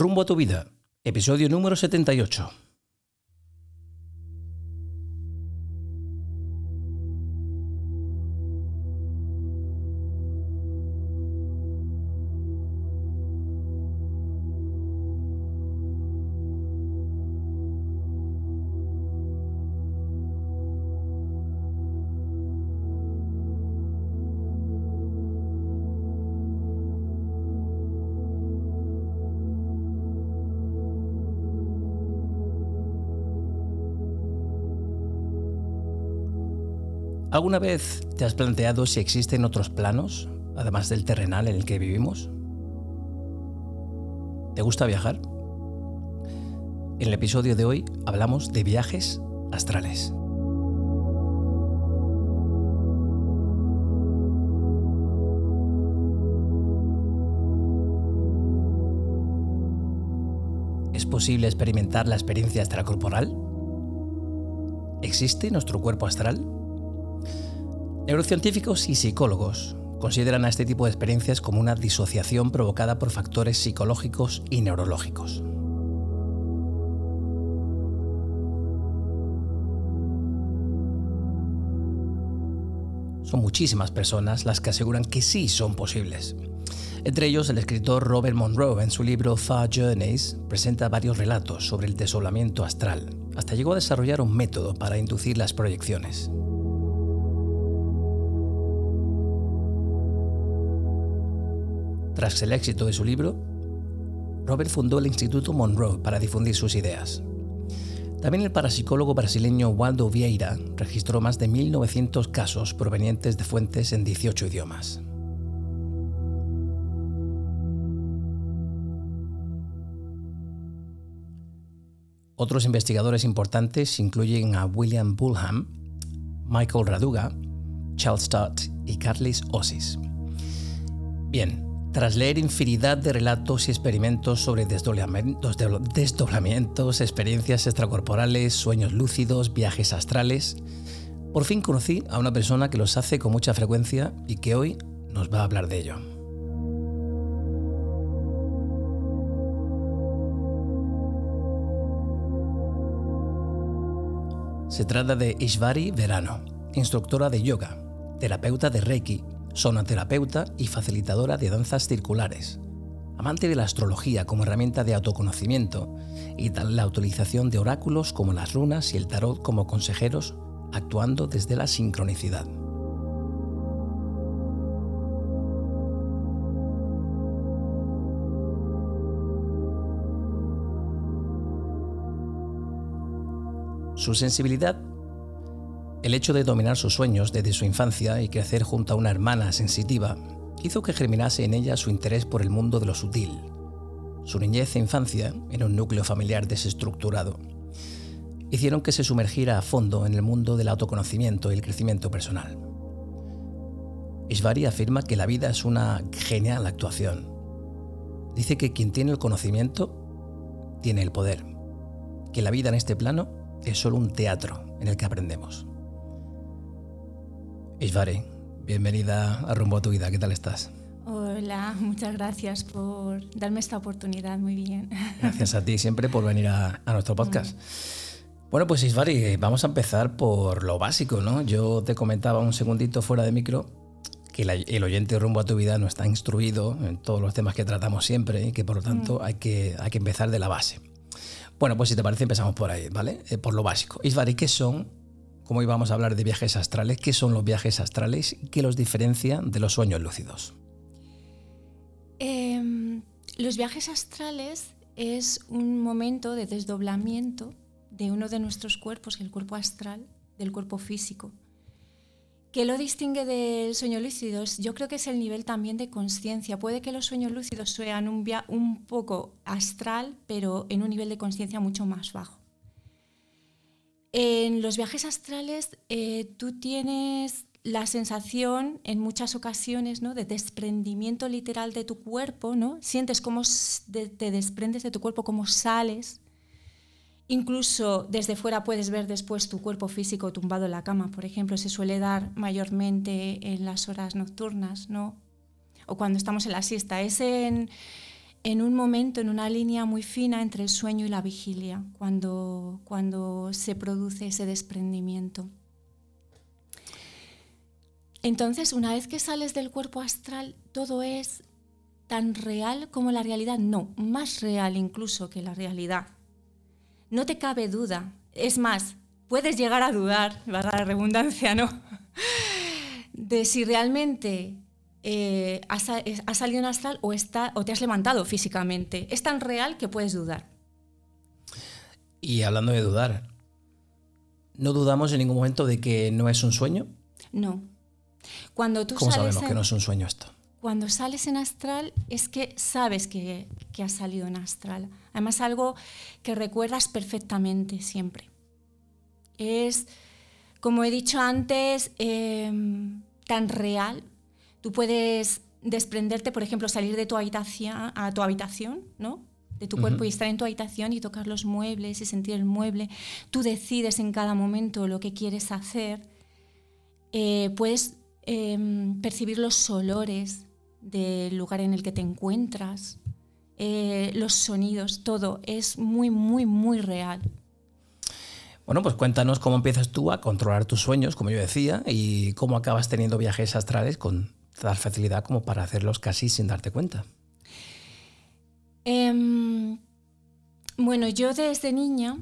Rumbo a tu vida, episodio número 78. ¿Alguna vez te has planteado si existen otros planos, además del terrenal en el que vivimos? ¿Te gusta viajar? En el episodio de hoy hablamos de viajes astrales. ¿Es posible experimentar la experiencia extracorporal? ¿Existe nuestro cuerpo astral? Neurocientíficos y psicólogos consideran a este tipo de experiencias como una disociación provocada por factores psicológicos y neurológicos. Son muchísimas personas las que aseguran que sí son posibles. Entre ellos, el escritor Robert Monroe, en su libro Far Journeys, presenta varios relatos sobre el desolamiento astral. Hasta llegó a desarrollar un método para inducir las proyecciones. Tras el éxito de su libro, Robert fundó el Instituto Monroe para difundir sus ideas. También el parapsicólogo brasileño Waldo Vieira registró más de 1.900 casos provenientes de fuentes en 18 idiomas. Otros investigadores importantes incluyen a William Bullham, Michael Raduga, Charles Stott y Carlis Ossis. Bien, tras leer infinidad de relatos y experimentos sobre desdoblamientos, experiencias extracorporales, sueños lúcidos, viajes astrales, por fin conocí a una persona que los hace con mucha frecuencia y que hoy nos va a hablar de ello. Se trata de Ishvari Verano, instructora de yoga, terapeuta de Reiki sonoterapeuta y facilitadora de danzas circulares, amante de la astrología como herramienta de autoconocimiento y la utilización de oráculos como las runas y el tarot como consejeros, actuando desde la sincronicidad. Su sensibilidad el hecho de dominar sus sueños desde su infancia y crecer junto a una hermana sensitiva hizo que germinase en ella su interés por el mundo de lo sutil. Su niñez e infancia, en un núcleo familiar desestructurado, hicieron que se sumergiera a fondo en el mundo del autoconocimiento y el crecimiento personal. Ishvari afirma que la vida es una genial actuación. Dice que quien tiene el conocimiento tiene el poder, que la vida en este plano es solo un teatro en el que aprendemos. Ishvari, bienvenida a Rumbo a tu Vida, ¿qué tal estás? Hola, muchas gracias por darme esta oportunidad, muy bien. Gracias a ti siempre por venir a, nuestro podcast. Bueno, pues Isvari, vamos a empezar por lo básico, ¿no? Yo te comentaba un segundito fuera de micro que el oyente rumbo a tu vida no está instruido en todos los temas que tratamos siempre y que por lo tanto hay, que, hay que empezar de la base. Bueno, pues si te parece empezamos por ahí, ¿vale? Eh, por lo básico. Isvari, ¿qué son como íbamos a hablar de viajes astrales, ¿qué son los viajes astrales y qué los diferencia de los sueños lúcidos? Em, los viajes astrales es un momento de desdoblamiento de uno de nuestros cuerpos, el cuerpo astral, del cuerpo físico. ¿Qué lo distingue del sueño lúcido? Yo creo que es el nivel también de conciencia. Puede que los sueños lúcidos sean un, un poco astral, pero en un nivel de conciencia mucho más bajo. En los viajes astrales eh, tú tienes la sensación en muchas ocasiones ¿no? de desprendimiento literal de tu cuerpo, ¿no? sientes cómo te desprendes de tu cuerpo, cómo sales. Incluso desde fuera puedes ver después tu cuerpo físico tumbado en la cama, por ejemplo, se suele dar mayormente en las horas nocturnas, ¿no? O cuando estamos en la siesta. Es en, en un momento, en una línea muy fina entre el sueño y la vigilia, cuando, cuando se produce ese desprendimiento. Entonces, una vez que sales del cuerpo astral, todo es tan real como la realidad, no, más real incluso que la realidad. No te cabe duda, es más, puedes llegar a dudar, va la redundancia, ¿no? De si realmente eh, has, salido en astral o, está, o te has levantado físicamente. Es tan real que puedes dudar. Y hablando de dudar, ¿no dudamos en ningún momento de que no es un sueño? No. Cuando tú ¿Cómo sabemos que no es un sueño esto? Cuando sales en astral es que sabes que, has salido en astral. Además, algo que recuerdas perfectamente siempre. Es, como he dicho antes, em, tan real. Tú puedes desprenderte, por ejemplo, salir de tu habitación a tu habitación, ¿no? de tu cuerpo y estar en tu habitación y tocar los muebles y sentir el mueble. Tú decides en cada momento lo que quieres hacer. Eh, puedes Em, percibir los olores del lugar en el que te encuentras, eh, los sonidos, todo es muy, muy, muy real. Bueno, pues cuéntanos cómo empiezas tú a controlar tus sueños, como yo decía, y cómo acabas teniendo viajes astrales con tal facilidad como para hacerlos casi sin darte cuenta. Em, bueno, yo desde niña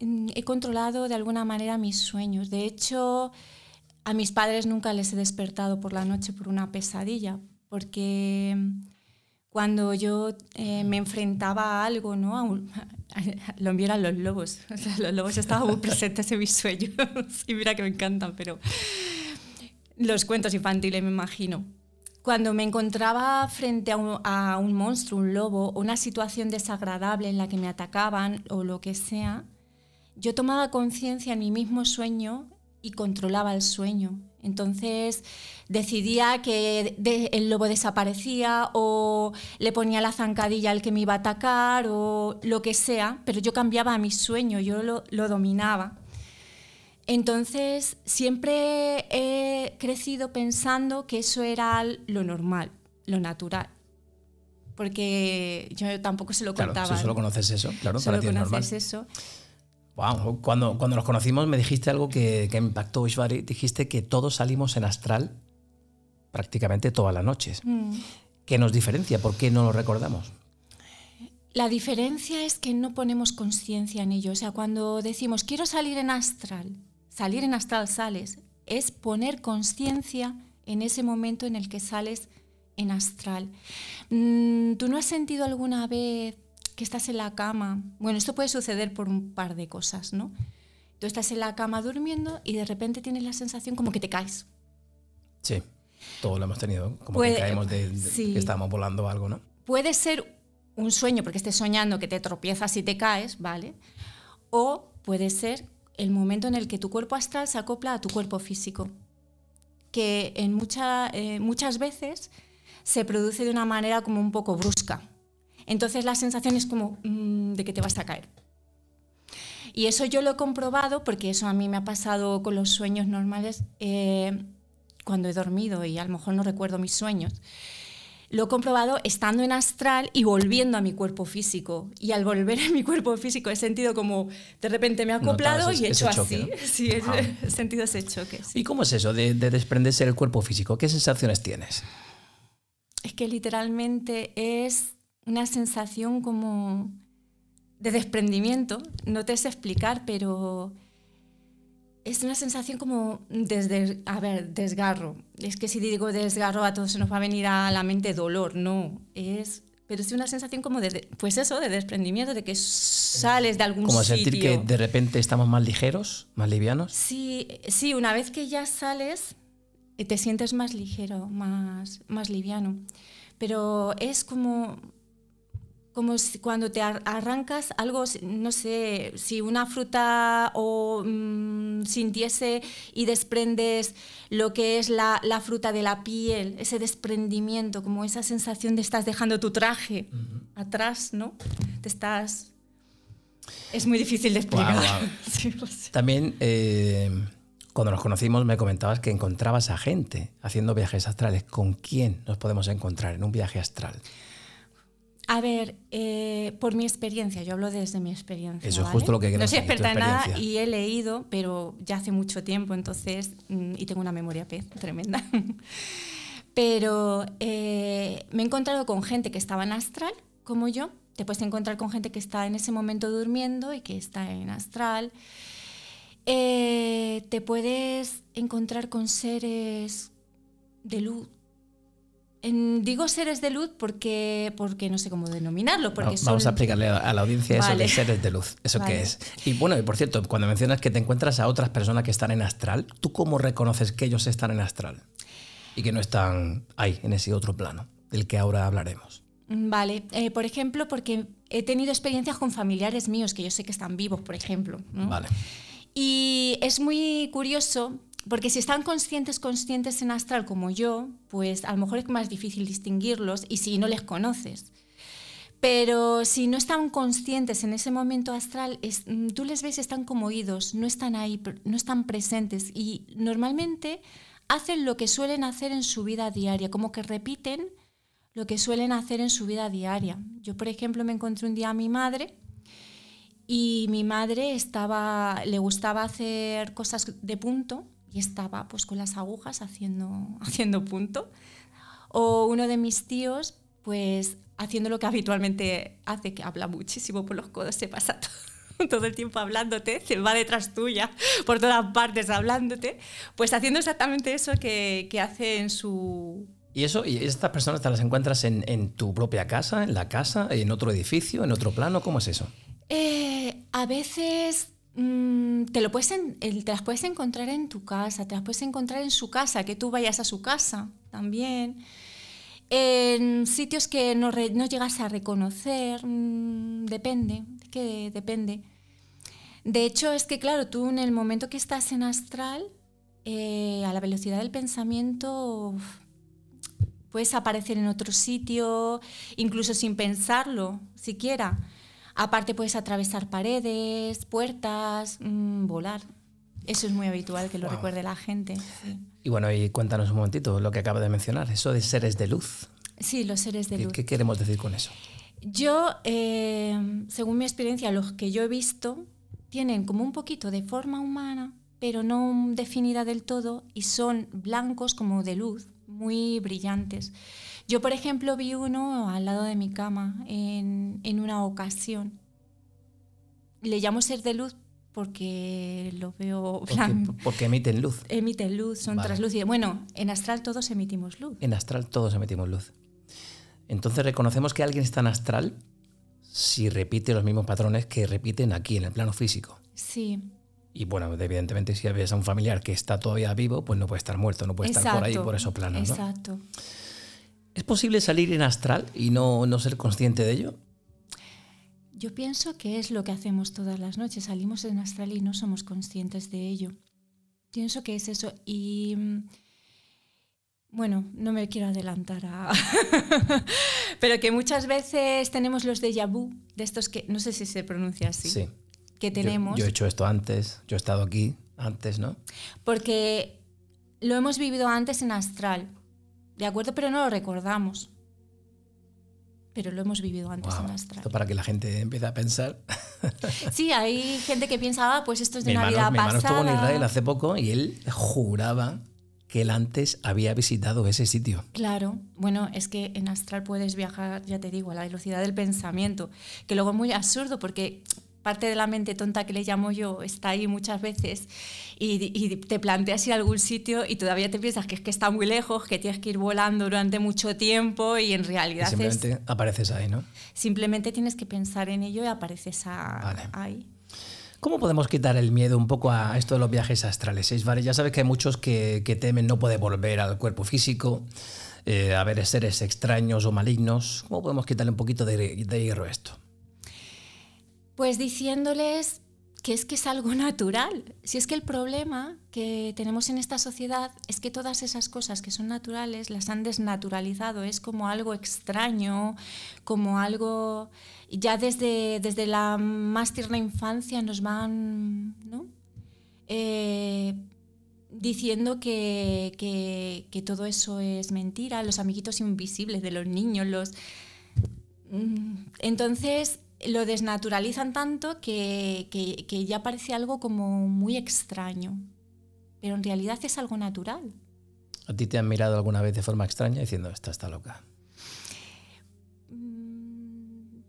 mm, he controlado de alguna manera mis sueños. De hecho, a mis padres nunca les he despertado por la noche por una pesadilla, porque cuando yo eh, me enfrentaba a algo, ¿no? lo enviaron los lobos. los lobos estaban muy presentes en mis sueños. y mira que me encantan, pero los cuentos infantiles me imagino. Cuando me encontraba frente a un, monstruo, un lobo, una situación desagradable en la que me atacaban o lo que sea, yo tomaba conciencia en mi mismo sueño y controlaba el sueño. Entonces decidía que el lobo desaparecía o le ponía la zancadilla al que me iba a atacar o lo que sea, pero yo cambiaba mi sueño, yo lo dominaba. Entonces siempre he crecido pensando que eso era lo normal, lo natural. Porque yo tampoco se lo claro, contaba. Si solo conoces eso, claro, para ti es normal. eso. Cuando, cuando nos conocimos me dijiste algo que, que impactó, Ishvari. Dijiste que todos salimos en astral prácticamente todas las noches. Mm. ¿Qué nos diferencia? ¿Por qué no lo recordamos? La diferencia es que no ponemos conciencia en ello. O sea, cuando decimos quiero salir en astral, salir en astral sales, es poner conciencia en ese momento en el que sales en astral. Mm, ¿Tú no has sentido alguna vez que estás en la cama. Bueno, esto puede suceder por un par de cosas, ¿no? Tú estás en la cama durmiendo y de repente tienes la sensación como que te caes. Sí, todos lo hemos tenido, como que caemos de, que estamos volando algo, ¿no? Puede ser un sueño porque estés soñando que te tropiezas y te caes, ¿vale? O puede ser el momento en el que tu cuerpo astral se acopla a tu cuerpo físico, que en eh, muchas veces se produce de una manera como un poco brusca. Entonces la sensación es como mm, de que te vas a caer. Y eso yo lo he comprobado porque eso a mí me ha pasado con los sueños normales eh, cuando he dormido y a lo mejor no recuerdo mis sueños. Lo he comprobado estando en astral y volviendo a mi cuerpo físico. Y al volver a mi cuerpo físico he sentido como de repente me ha acoplado y he hecho así. Sí, he sentido ese choque. ¿Y cómo es eso de, de desprenderse del cuerpo físico? ¿Qué sensaciones tienes? Es que literalmente es una sensación como de desprendimiento, no te sé explicar, pero es una sensación como desde, a ver, desgarro. Es que si digo desgarro a todos se nos va a venir a la mente dolor, no, es pero es una sensación como de, pues eso, de desprendimiento, de que sales de algún como sitio. Como sentir que de repente estamos más ligeros, más livianos. Sí, sí, una vez que ya sales, te sientes más ligero, más, más liviano. Pero es como como cuando te arrancas algo, no sé, si una fruta o mm, sintiese y desprendes lo que es la, fruta de la piel, ese desprendimiento, como esa sensación de estás dejando tu traje atrás, ¿no? Te estás... Es muy difícil de explicar. También eh, cuando nos conocimos me comentabas que encontrabas a gente haciendo viajes astrales. ¿Con quién nos podemos encontrar en un viaje astral? A ver, eh, por mi experiencia, yo hablo desde mi experiencia. Eso es justo lo que No soy experta en nada y he leído, pero ya hace mucho tiempo, entonces, mm, y tengo una memoria pez tremenda. Pero eh, me he encontrado con gente que estaba en astral, como yo. Te puedes encontrar con gente que está en ese momento durmiendo y que está en astral. Eh, te puedes encontrar con seres de luz. En- digo seres de luz porque, porque no sé cómo denominarlo. Porque Va- Vamos a explicarle a la audiencia eso de seres de luz. ¿Eso Vale. qué es? Y bueno, y por cierto, cuando mencionas que te encuentras a otras personas que están en astral, ¿tú cómo reconoces que ellos están en astral? Y que no están ahí, en ese otro plano, del que ahora hablaremos. Mm, Vale, eh, por ejemplo, porque he tenido experiencias con familiares míos que yo sé que están vivos, por ejemplo. ¿no? Vale. Y es muy curioso porque si están conscientes, conscientes en astral como yo, pues a lo mejor es más difícil distinguirlos y si no les conoces. Pero si no están conscientes en ese momento astral, es- mm, tú les ves, están como oídos, no están ahí, no están presentes y normalmente hacen lo que suelen hacer en su vida diaria, como que repiten lo que suelen hacer en su vida diaria. Yo, por ejemplo, me encontré un día a mi madre y mi madre estaba, le gustaba hacer cosas de punto y estaba pues con las agujas haciendo, haciendo punto. O uno de mis tíos, pues haciendo lo que habitualmente hace, que habla muchísimo por los codos, se pasa todo, todo el tiempo hablándote, se va detrás tuya, por todas partes hablándote, pues haciendo exactamente eso que, que hace en su... ¿Y eso? ¿Y estas personas te las encuentras en, en tu propia casa, en la casa, en otro edificio, en otro plano? ¿Cómo es eso? Eh, a veces mm, te, lo puedes en- te las puedes encontrar en tu casa, te las puedes encontrar en su casa, que tú vayas a su casa también. En sitios que no, re- no llegas a reconocer, mm, depende, que depende. De hecho, es que claro, tú en el momento que estás en astral, eh, a la velocidad del pensamiento, puedes aparecer en otro sitio, incluso sin pensarlo siquiera. Aparte puedes atravesar paredes, puertas, mm, volar. Eso es muy habitual que lo Wow. recuerde la gente. Sí. Y bueno, y cuéntanos un momentito lo que acaba de mencionar, eso de seres de luz. Sí, los seres de ¿Qué, luz. qué queremos decir con eso? Yo, eh, según mi experiencia, los que yo he visto tienen como un poquito de forma humana, pero no definida del todo, y son blancos como de luz, muy brillantes. Yo, por ejemplo, vi uno al lado de mi cama en, en una ocasión. Le llamo ser de luz porque lo veo Porque, blanco. porque emiten luz. Emiten luz, son Vale. translúcidos. Bueno, en astral todos emitimos luz. En astral todos emitimos luz. Entonces reconocemos que alguien está en astral si repite los mismos patrones que repiten aquí en el plano físico. Sí. Y bueno, evidentemente si ves a un familiar que está todavía vivo, pues no puede estar muerto, no puede estar por ahí, por esos planos. ¿no? ¿Es posible salir en astral y no, no ser consciente de ello? Yo pienso que es lo que hacemos todas las noches. Salimos en astral y no somos conscientes de ello. Pienso que es eso. Y mm, bueno, no me quiero adelantar a... Pero que muchas veces tenemos los déjà vu, de estos que, no sé si se pronuncia así, Sí. que Yo- tenemos, Yo, he hecho esto antes, yo he estado aquí antes, ¿no? porque lo hemos vivido antes en astral, ¿de acuerdo? Pero no lo recordamos. Pero lo hemos vivido antes Wow. en astral. Esto para que la gente empiece a pensar. Sí, hay gente que piensa, ah, pues esto es de Mi una hermano, vida mi hermano pasada. estuvo en Israel hace poco y él juraba que él antes había visitado ese sitio. Claro, bueno, es que en astral puedes viajar, ya te digo, a la velocidad del pensamiento, que luego es muy absurdo porque parte de la mente tonta que le llamo yo está ahí muchas veces y, y te planteas ir a algún sitio y todavía te piensas que es que está muy lejos, que tienes que ir volando durante mucho tiempo y en Y realidad es- simplemente apareces ahí, ¿no? simplemente tienes que pensar en ello y apareces a- Vale. ahí. ¿Cómo podemos quitar el miedo un poco a esto de los viajes astrales? Isbari? Ya sabes que hay muchos que, que temen no poder volver al cuerpo físico, eh, a ver seres extraños o malignos. ¿Cómo podemos quitarle un poquito de, de hierro a esto? Pues diciéndoles que es que es algo natural. Si es que el problema que tenemos en esta sociedad es que todas esas cosas que son naturales las han desnaturalizado. Es como algo extraño, como algo... Ya desde, desde la más tierna infancia nos van... ¿no? Eh, diciendo que, que- que todo eso es mentira, los amiguitos invisibles de los niños, los Mm, entonces lo desnaturalizan tanto que, que, ya parece algo como muy extraño, pero en realidad es algo natural. ¿A ti te han mirado alguna vez de forma extraña diciendo, esta está loca? Mm,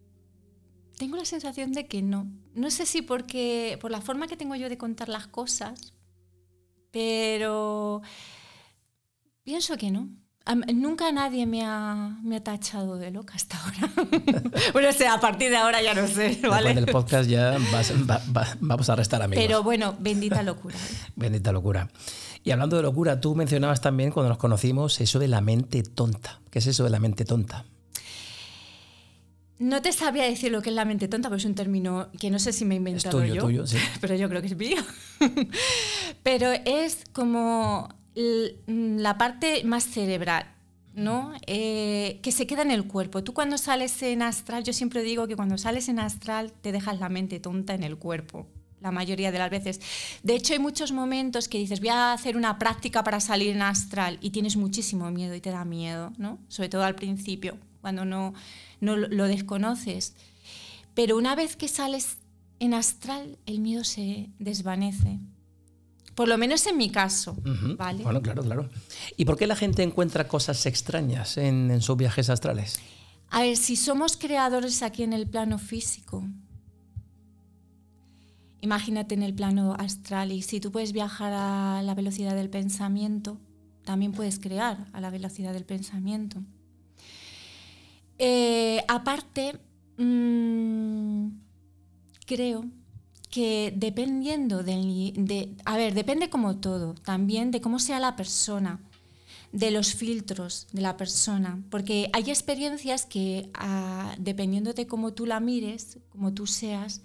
tengo la sensación de que no. No sé si porque por la forma que tengo yo de contar las cosas, pero pienso que no nunca nadie me ha, me ha, tachado de loca hasta ahora. bueno, o sea, a partir de ahora ya no sé, ¿vale? Después del podcast ya vamos a restar amigos. Pero bueno, bendita locura. bendita locura. Y hablando de locura, tú mencionabas también cuando nos conocimos eso de la mente tonta. ¿Qué es eso de la mente tonta? No te sabría decir lo que es la mente tonta, porque es un término que no sé si me he inventado es tuyo, yo. Tuyo, sí. Pero yo creo que es mío. pero es como la parte más cerebral, ¿no? Eh, que se queda en el cuerpo. Tú cuando sales en astral, yo siempre digo que cuando sales en astral te dejas la mente tonta en el cuerpo, la mayoría de las veces. De hecho, hay muchos momentos que dices, voy a hacer una práctica para salir en astral y tienes muchísimo miedo y te da miedo, ¿no? Sobre todo al principio, cuando no, no lo desconoces. Pero una vez que sales en astral, el miedo se desvanece. Por lo menos en mi caso. ¿vale? Bueno, claro, claro. ¿Y por qué la gente encuentra cosas extrañas en, sus viajes astrales? A ver, si somos creadores aquí en el plano físico, imagínate en el plano astral y si tú puedes viajar a la velocidad del pensamiento, también puedes crear a la velocidad del pensamiento. Eh, aparte, mm, creo que dependiendo del, de, a ver, depende como todo, también de cómo sea la persona, de los filtros de la persona, porque hay experiencias que ah, dependiendo de cómo tú la mires, como tú seas,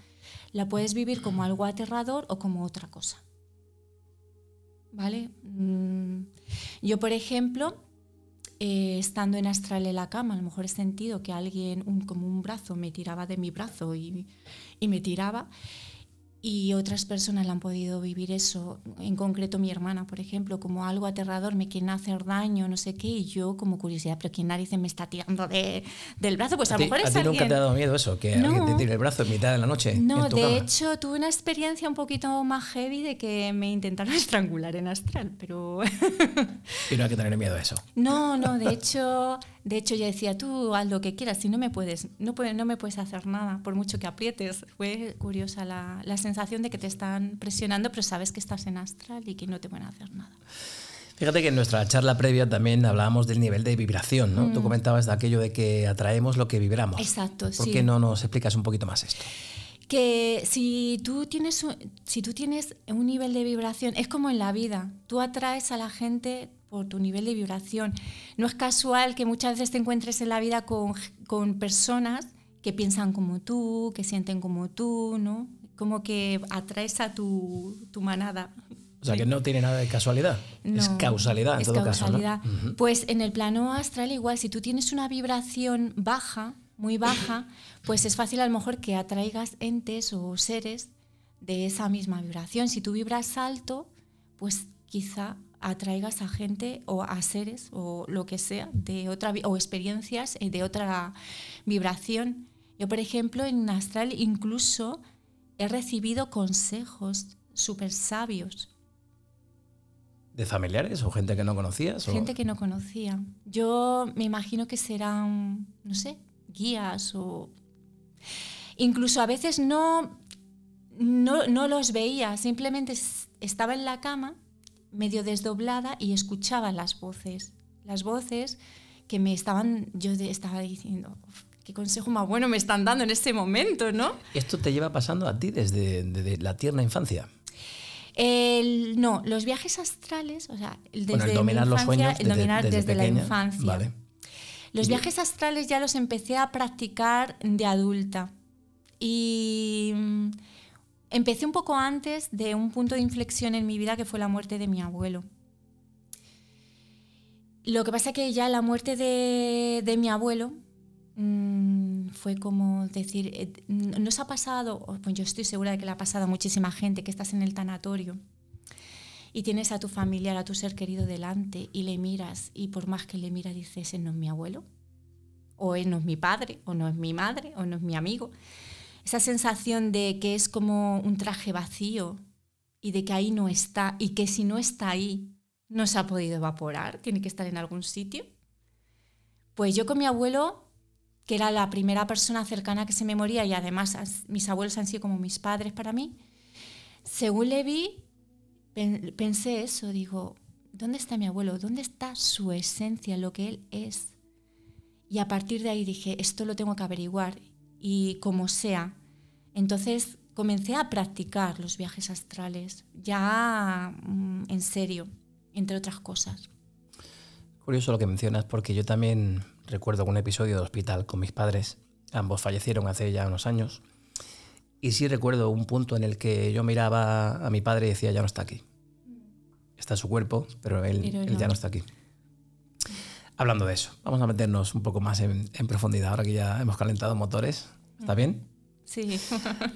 la puedes vivir como algo aterrador o como otra cosa. ¿Vale? Mm, yo, por ejemplo, eh, estando en astral en la cama, a lo mejor he sentido que alguien, como un brazo, me tiraba de mi brazo y, y me tiraba y otras personas la han podido vivir eso, en concreto mi hermana, por ejemplo, como algo aterrador, me quieren hacer daño, no sé qué, y yo como curiosidad, pero ¿quién narices me está tirando de, del brazo? Pues a, lo mejor es ¿A ti nunca te ha dado miedo eso? ¿Que alguien te tire el brazo en mitad de la noche? No, de hecho tuve una experiencia un poquito más heavy de que me intentaron estrangular en astral, pero... y no hay que tener miedo a eso. No, no, de hecho... De hecho, ya decía, tú haz lo que quieras, si no me puedes, no, puede, no me puedes hacer nada, por mucho que aprietes. Fue curiosa la, la sensación de que te están presionando, pero sabes que estás en astral y que no te van a hacer nada. Fíjate que en nuestra charla previa también hablábamos del nivel de vibración, ¿no? Tú mm. comentabas de aquello de que atraemos lo que vibramos. Exacto, ¿Por qué no nos explicas un poquito más esto? que si tú, tienes si tú tienes un nivel de vibración, es como en la vida, tú atraes a la gente por tu nivel de vibración. No es casual que muchas veces te encuentres en la vida con, con personas que piensan como tú, que sienten como tú, ¿no? Como que atraes a tu, tu manada. O sea, que no tiene nada de casualidad, es causalidad en es todo causalidad. caso. Pues en el plano astral igual, si tú tienes una vibración baja, muy baja, pues es fácil a lo mejor que atraigas entes o seres de esa misma vibración. Si tú vibras alto, pues quizá atraigas a gente o a seres o lo que sea de otra o experiencias de otra vibración. Yo, por ejemplo, en Astral incluso he recibido consejos súper sabios. ¿De familiares o gente que no conocías? Gente que no conocía. Yo me imagino que serán, no sé, guías o... Incluso a veces no, no, no los veía, simplemente estaba en la cama medio desdoblada y escuchaba las voces. Las voces que me estaban, yo estaba diciendo, qué consejo más bueno me están dando en este momento, ¿no? ¿Esto te lleva pasando a ti desde, la tierna infancia? no, los viajes astrales, o sea, desde el dominar los sueños el dominar desde, la infancia. Los viajes astrales ya los empecé a practicar de adulta. Y mm, empecé un poco antes de un punto de inflexión en mi vida que fue la muerte de mi abuelo. Lo que pasa es que ya la muerte de, mi abuelo mm, fue como decir, eh, nos ha pasado, pues yo estoy segura de que le ha pasado a muchísima gente que estás en el tanatorio y tienes a tu familiar, a tu ser querido delante y le miras y por más que le mira dices, no es mi abuelo. o no es mi padre, o no es mi madre, o no es mi amigo. Esa sensación de que es como un traje vacío y de que ahí no está y que si no está ahí no se ha podido evaporar, tiene que estar en algún sitio. Pues yo con mi abuelo, que era la primera persona cercana que se me moría y además mis abuelos han sido como mis padres para mí, según le vi, pensé eso, digo, ¿dónde está mi abuelo? ¿Dónde está su esencia, lo que él es? Y a partir de ahí dije, esto lo tengo que averiguar y como sea. Entonces comencé a practicar los viajes astrales, ya mm, en serio, entre otras cosas. Curioso lo que mencionas, porque yo también recuerdo un episodio de hospital con mis padres. Ambos fallecieron hace ya unos años. Y sí recuerdo un punto en el que yo miraba a mi padre y decía, ya no está aquí. Está su cuerpo, pero él, ya no está aquí. Hablando de eso, vamos a meternos un poco más en, profundidad ahora que ya hemos calentado motores. ¿Está bien? Sí.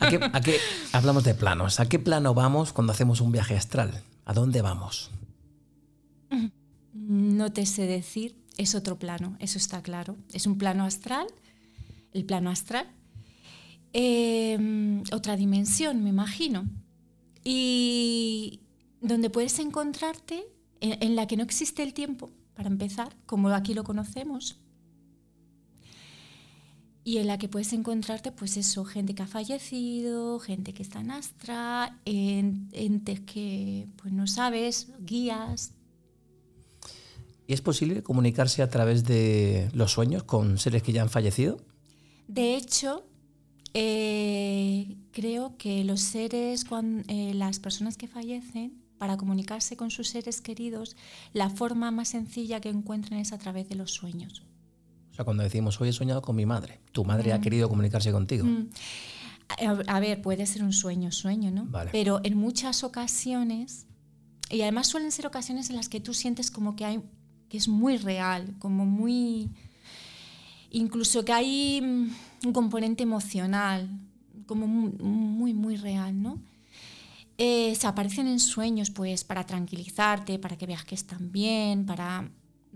¿A qué, hablamos de planos. ¿A qué plano vamos cuando hacemos un viaje astral? ¿A dónde vamos? No te sé decir, es otro plano, eso está claro. Es un plano astral, el plano astral. Em, otra dimensión, me imagino. Y donde puedes encontrarte, en, la que no existe el tiempo, para empezar, como aquí lo conocemos. Y en la que puedes encontrarte, pues eso, gente que ha fallecido, gente que está en Astra, entes que pues no sabes, guías, ¿Y es posible comunicarse a través de los sueños con seres que ya han fallecido? De hecho, eh, creo que los seres, eh, las personas que fallecen, para comunicarse con sus seres queridos, la forma más sencilla que encuentran es a través de los sueños. O sea, cuando decimos hoy he soñado con mi madre, tu madre ha mm. querido comunicarse contigo. Mm. A, ver, puede ser un sueño, sueño, ¿no? Pero en muchas ocasiones, y además suelen ser ocasiones en las que tú sientes como que hay que es muy real, como muy... Incluso que hay mm, un componente emocional, como muy, muy, real, ¿no? Eh, se aparecen en sueños, pues, para tranquilizarte, para que veas que están bien, para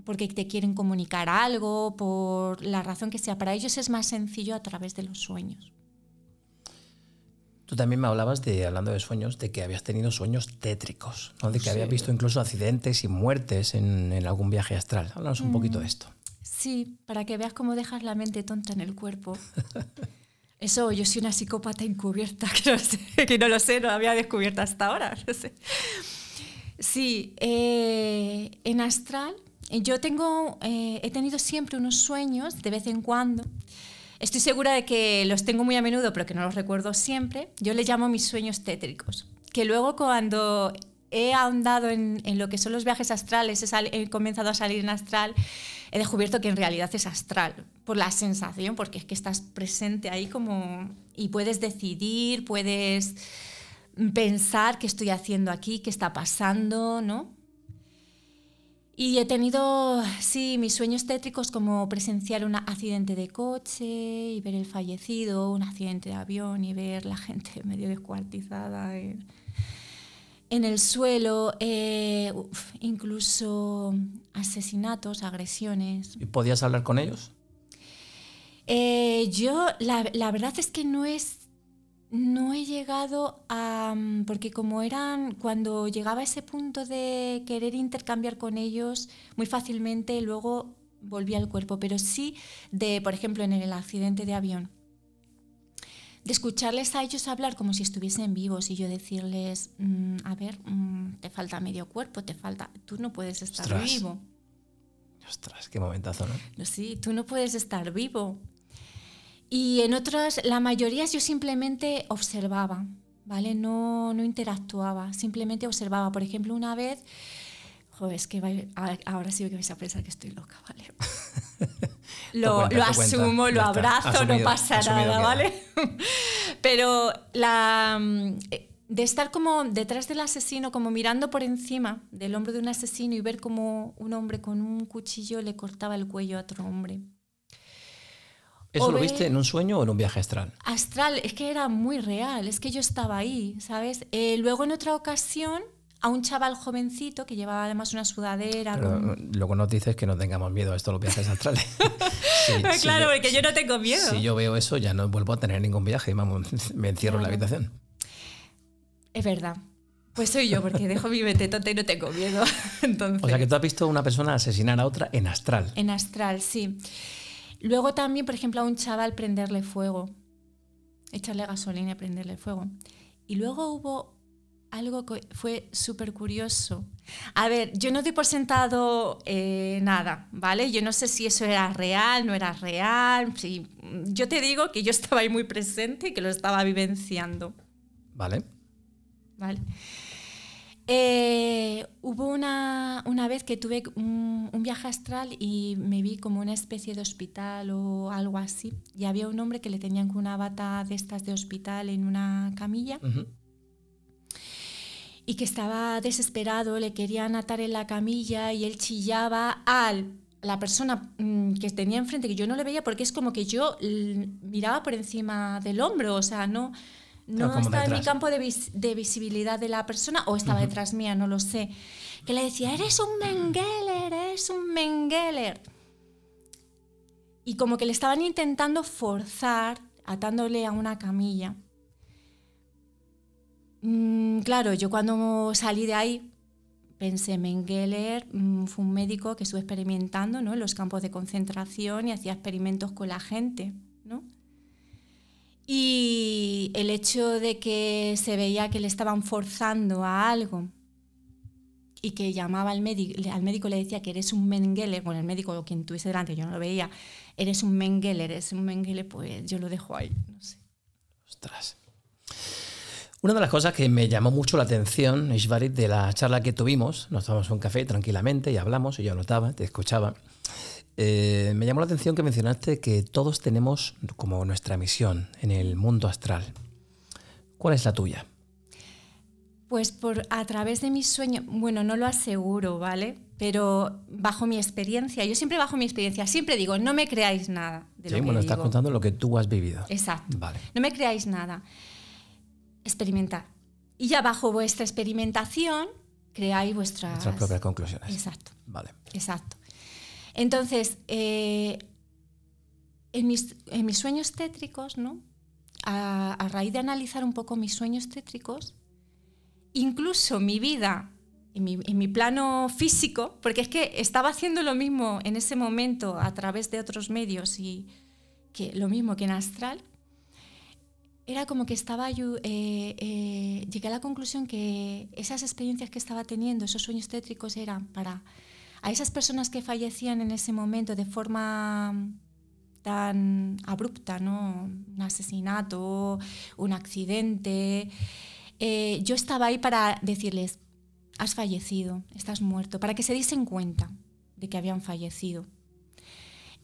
porque te quieren comunicar algo, por la razón que sea. Para ellos es más sencillo a través de los sueños. Tú también me hablabas de, hablando de sueños, de que habías tenido sueños tétricos, ¿no? de que habías visto incluso accidentes y muertes en, algún viaje astral. Háblanos un poquito de mm, esto. Sí, para que veas cómo dejas la mente tonta en el cuerpo. Eso, yo soy una psicópata encubierta, que no, lo sé, no lo había descubierto hasta ahora. Sí, eh, en astral, yo tengo, eh, he tenido siempre unos sueños de vez en cuando Estoy segura de que los tengo muy a menudo, pero que no los recuerdo siempre. Yo les llamo mis sueños tétricos, que luego cuando he ahondado en, lo que son los viajes astrales, he, comenzado a salir en astral, he descubierto que en realidad es astral, por la sensación, porque es que estás presente ahí como y puedes decidir, puedes pensar qué estoy haciendo aquí, qué está pasando, ¿no? Y he tenido, sí, mis sueños tétricos como presenciar un accidente de coche y ver el fallecido, un accidente de avión y ver la gente medio descuartizada en, el suelo, eh, incluso asesinatos, agresiones. ¿Y podías hablar con ellos? Eh, yo, la, la verdad es que no es no he llegado a... Porque como eran, cuando llegaba a ese punto de querer intercambiar con ellos muy fácilmente, luego volvía al cuerpo, pero sí de, por ejemplo, en el accidente de avión, de escucharles a ellos hablar como si estuviesen vivos y yo decirles, mm, a ver, mm, te falta medio cuerpo, te falta, tú no puedes estar vivo. Ostras, qué momentazo, ¿no? Sí, tú no puedes estar vivo. Y en otras, la mayoría yo simplemente observaba, ¿vale? No, no interactuaba, simplemente observaba. Por ejemplo, una vez, joder, es que ahora sí que vais a pensar que estoy loca, ¿vale? lo, lo asumo, lo abrazo, no pasa nada, ¿vale? Pero la, de estar como detrás del asesino, como mirando por encima del hombro de un asesino y ver como un hombre con un cuchillo le cortaba el cuello a otro hombre. ¿Eso lo viste en un sueño o en un viaje astral? Astral, es que era muy real, es que yo estaba ahí, ¿sabes? Eh, luego en otra ocasión, a un chaval jovencito que llevaba además una sudadera. Pero con- luego nos dices que no tengamos miedo a esto los viajes astrales. Sí, claro, yo- porque yo no tengo miedo. Si yo veo eso, ya no vuelvo a tener ningún viaje. Vamos, me encierro en la habitación. Es verdad. Pues soy yo, porque dejo mi mente tonta y no tengo miedo. Entonces, O sea que tú has visto a una persona asesinar a otra en astral. En astral, sí. Luego también, por ejemplo, a un chaval prenderle fuego, echarle gasolina y prenderle fuego. Y luego hubo algo que fue súper curioso. A ver, yo no doy por sentado eh, nada, ¿vale? Yo no sé si eso era real, no era real. si- yo te digo que yo estaba ahí muy presente y que lo estaba vivenciando. ¿Vale? ¿vale? Eh, hubo una, una vez que tuve un, un viaje astral y me vi como una especie de hospital o algo así. Y había un hombre que le tenían con una bata de estas de hospital en una camilla Ujú. Y que estaba desesperado, le querían atar en la camilla y él chillaba al la persona mm, que tenía enfrente, que yo no le veía porque es como que yo miraba por encima del hombro, o sea, no, no Claro, como estaba en mi campo de, vis- de visibilidad de la persona o estaba detrás mía, no lo sé. Que le decía, eres un Mengeler, eres un Mengeler. Y como que le estaban intentando forzar, atándole a una camilla. Mm, claro, yo cuando salí de ahí pensé, Mengele mm, fue un médico que estuvo experimentando ¿no? en los campos de concentración y hacía experimentos con la gente. ¿no? Y el hecho de que se veía que le estaban forzando a algo y que llamaba al médico, al médico le decía que eres un Mengele, bueno, el médico o quien tuviese delante, yo no lo veía, eres un Mengele, eres un Mengele, pues yo lo dejo ahí, no sé. Ostras. Una de las cosas que me llamó mucho la atención, Ishvarit, de la charla que tuvimos, nos tomamos un café tranquilamente y hablamos, y yo notaba, te escuchaba. eh, me llamó la atención que mencionaste que todos tenemos como nuestra misión en el mundo astral. ¿Cuál es la tuya? Pues por a través de mis sueños, bueno, no lo aseguro, ¿vale? Pero bajo mi experiencia, yo siempre bajo mi experiencia, siempre digo, no me creáis nada de lo Sí, que bueno, estás digo. contando lo que tú has vivido. Exacto. Vale. No me creáis nada. Experimentar. Y ya bajo vuestra experimentación, creáis vuestras... Nuestras propias conclusiones. Exacto. Vale. Exacto. Entonces, eh, en, mis, en mis sueños tétricos, ¿no? A, a raíz de analizar un poco mis sueños tétricos, incluso mi vida, en mi, en mi plano físico, porque es que estaba haciendo lo mismo en ese momento a través de otros medios y que lo mismo que en astral, era como que estaba yo, eh, eh, llegué a la conclusión que esas experiencias que estaba teniendo, esos sueños tétricos eran para a esas personas que fallecían en ese momento de forma tan abrupta, ¿no? Un asesinato, un accidente. Eh, yo estaba ahí para decirles, has fallecido, estás muerto, para que se diesen cuenta de que habían fallecido.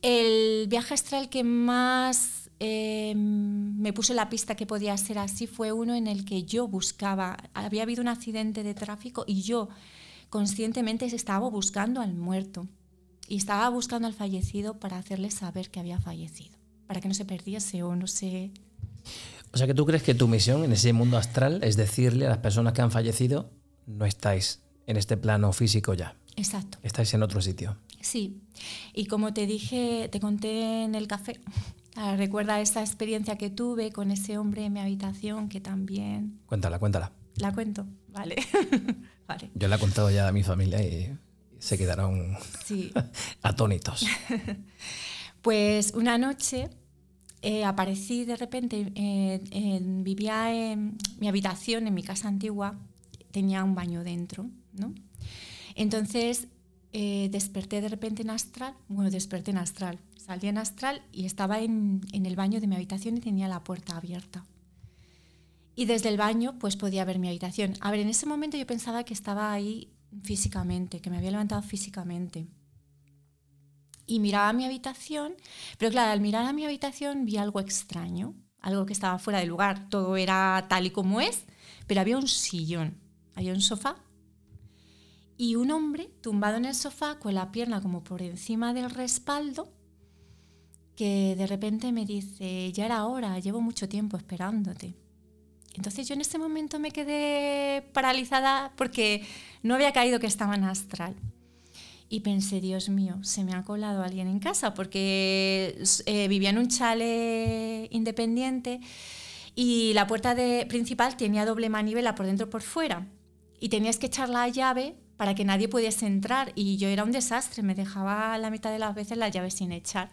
El viaje astral que más eh, me puso la pista que podía ser así fue uno en el que yo buscaba, había habido un accidente de tráfico y yo conscientemente estaba buscando al muerto y estaba buscando al fallecido para hacerle saber que había fallecido, para que no se perdiese o no se... O sea que tú crees que tu misión en ese mundo astral es decirle a las personas que han fallecido, no estáis en este plano físico ya, Exacto. estáis en otro sitio. Sí, y como te dije, te conté en el café, ah, recuerda esa experiencia que tuve con ese hombre en mi habitación que también... Cuéntala, cuéntala. La cuento, vale. vale. Yo la he contado ya a mi familia y se quedaron Sí. atónitos. Pues una noche eh, aparecí de repente, eh, vivía en mi habitación, en mi casa antigua, tenía un baño dentro, ¿no? Entonces eh, desperté de repente en astral, bueno, desperté en astral, salí en astral y estaba en, en el baño de mi habitación y tenía la puerta abierta. Y desde el baño pues podía ver mi habitación. A ver, en ese momento yo pensaba que estaba ahí físicamente, que me había levantado físicamente y miraba mi habitación, pero claro, al mirar a mi habitación vi algo extraño, algo que estaba fuera de lugar. Todo era tal y como es, pero había un sillón, había un sofá y un hombre tumbado en el sofá con la pierna como por encima del respaldo, que de repente me dice, ya era hora, llevo mucho tiempo esperándote. Entonces yo en ese momento me quedé paralizada porque no había caído que estaba en astral. Y pensé, Dios mío, se me ha colado alguien en casa porque eh, vivía en un chale independiente y la puerta de, principal tenía doble manivela por dentro y por fuera. Y tenías que echar la llave para que nadie pudiese entrar. Y yo era un desastre, me dejaba la mitad de las veces la llave sin echar.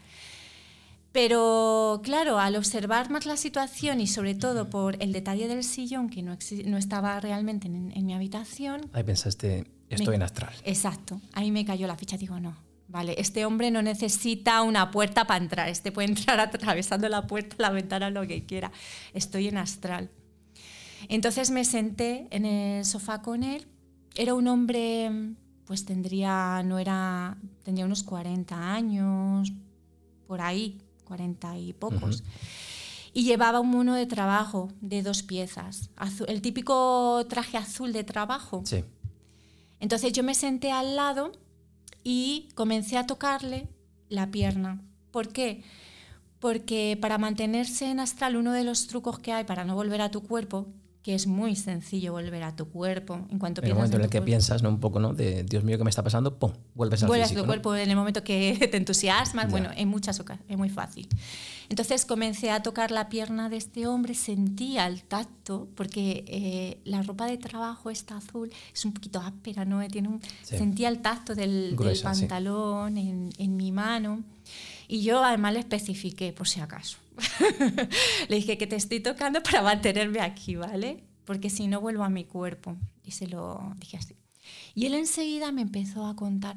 Pero claro, al observar más la situación y sobre todo por el detalle del sillón que no, no estaba realmente en, mi habitación. Ahí pensaste, estoy en astral. Exacto, ahí me cayó la ficha, digo, no, vale, este hombre no necesita una puerta para entrar, este puede entrar atravesando la puerta, la ventana, lo que quiera, estoy en astral. Entonces me senté en el sofá con él, era un hombre, pues tendría, no era, tendría unos 40 años, por ahí, 40 y pocos. Y llevaba un mono de trabajo de dos piezas, el típico traje azul de trabajo. Sí. Entonces yo me senté al lado y comencé a tocarle la pierna. ¿Por qué? Porque para mantenerse en astral, uno de los trucos que hay para no volver a tu cuerpo que es muy sencillo volver a tu cuerpo. En cuanto en el momento en, el que piensas, ¿no? Un poco, ¿no? De Dios mío, ¿qué me está pasando? ¡Pum! Vuelves al Vuelves a tu cuerpo en el momento que te entusiasmas. Bueno, en muchas ocasiones, es muy fácil. Entonces comencé a tocar la pierna de este hombre, sentía el tacto, porque eh, la ropa de trabajo, esta azul, es un poquito áspera, ¿no? Tiene un, Sentía el tacto del, pantalón en, en mi mano. Y yo además le especifiqué, por si acaso. le dije que te estoy tocando para mantenerme aquí, ¿vale? Porque si no vuelvo a mi cuerpo. Y se lo dije así. Y él enseguida me empezó a contar,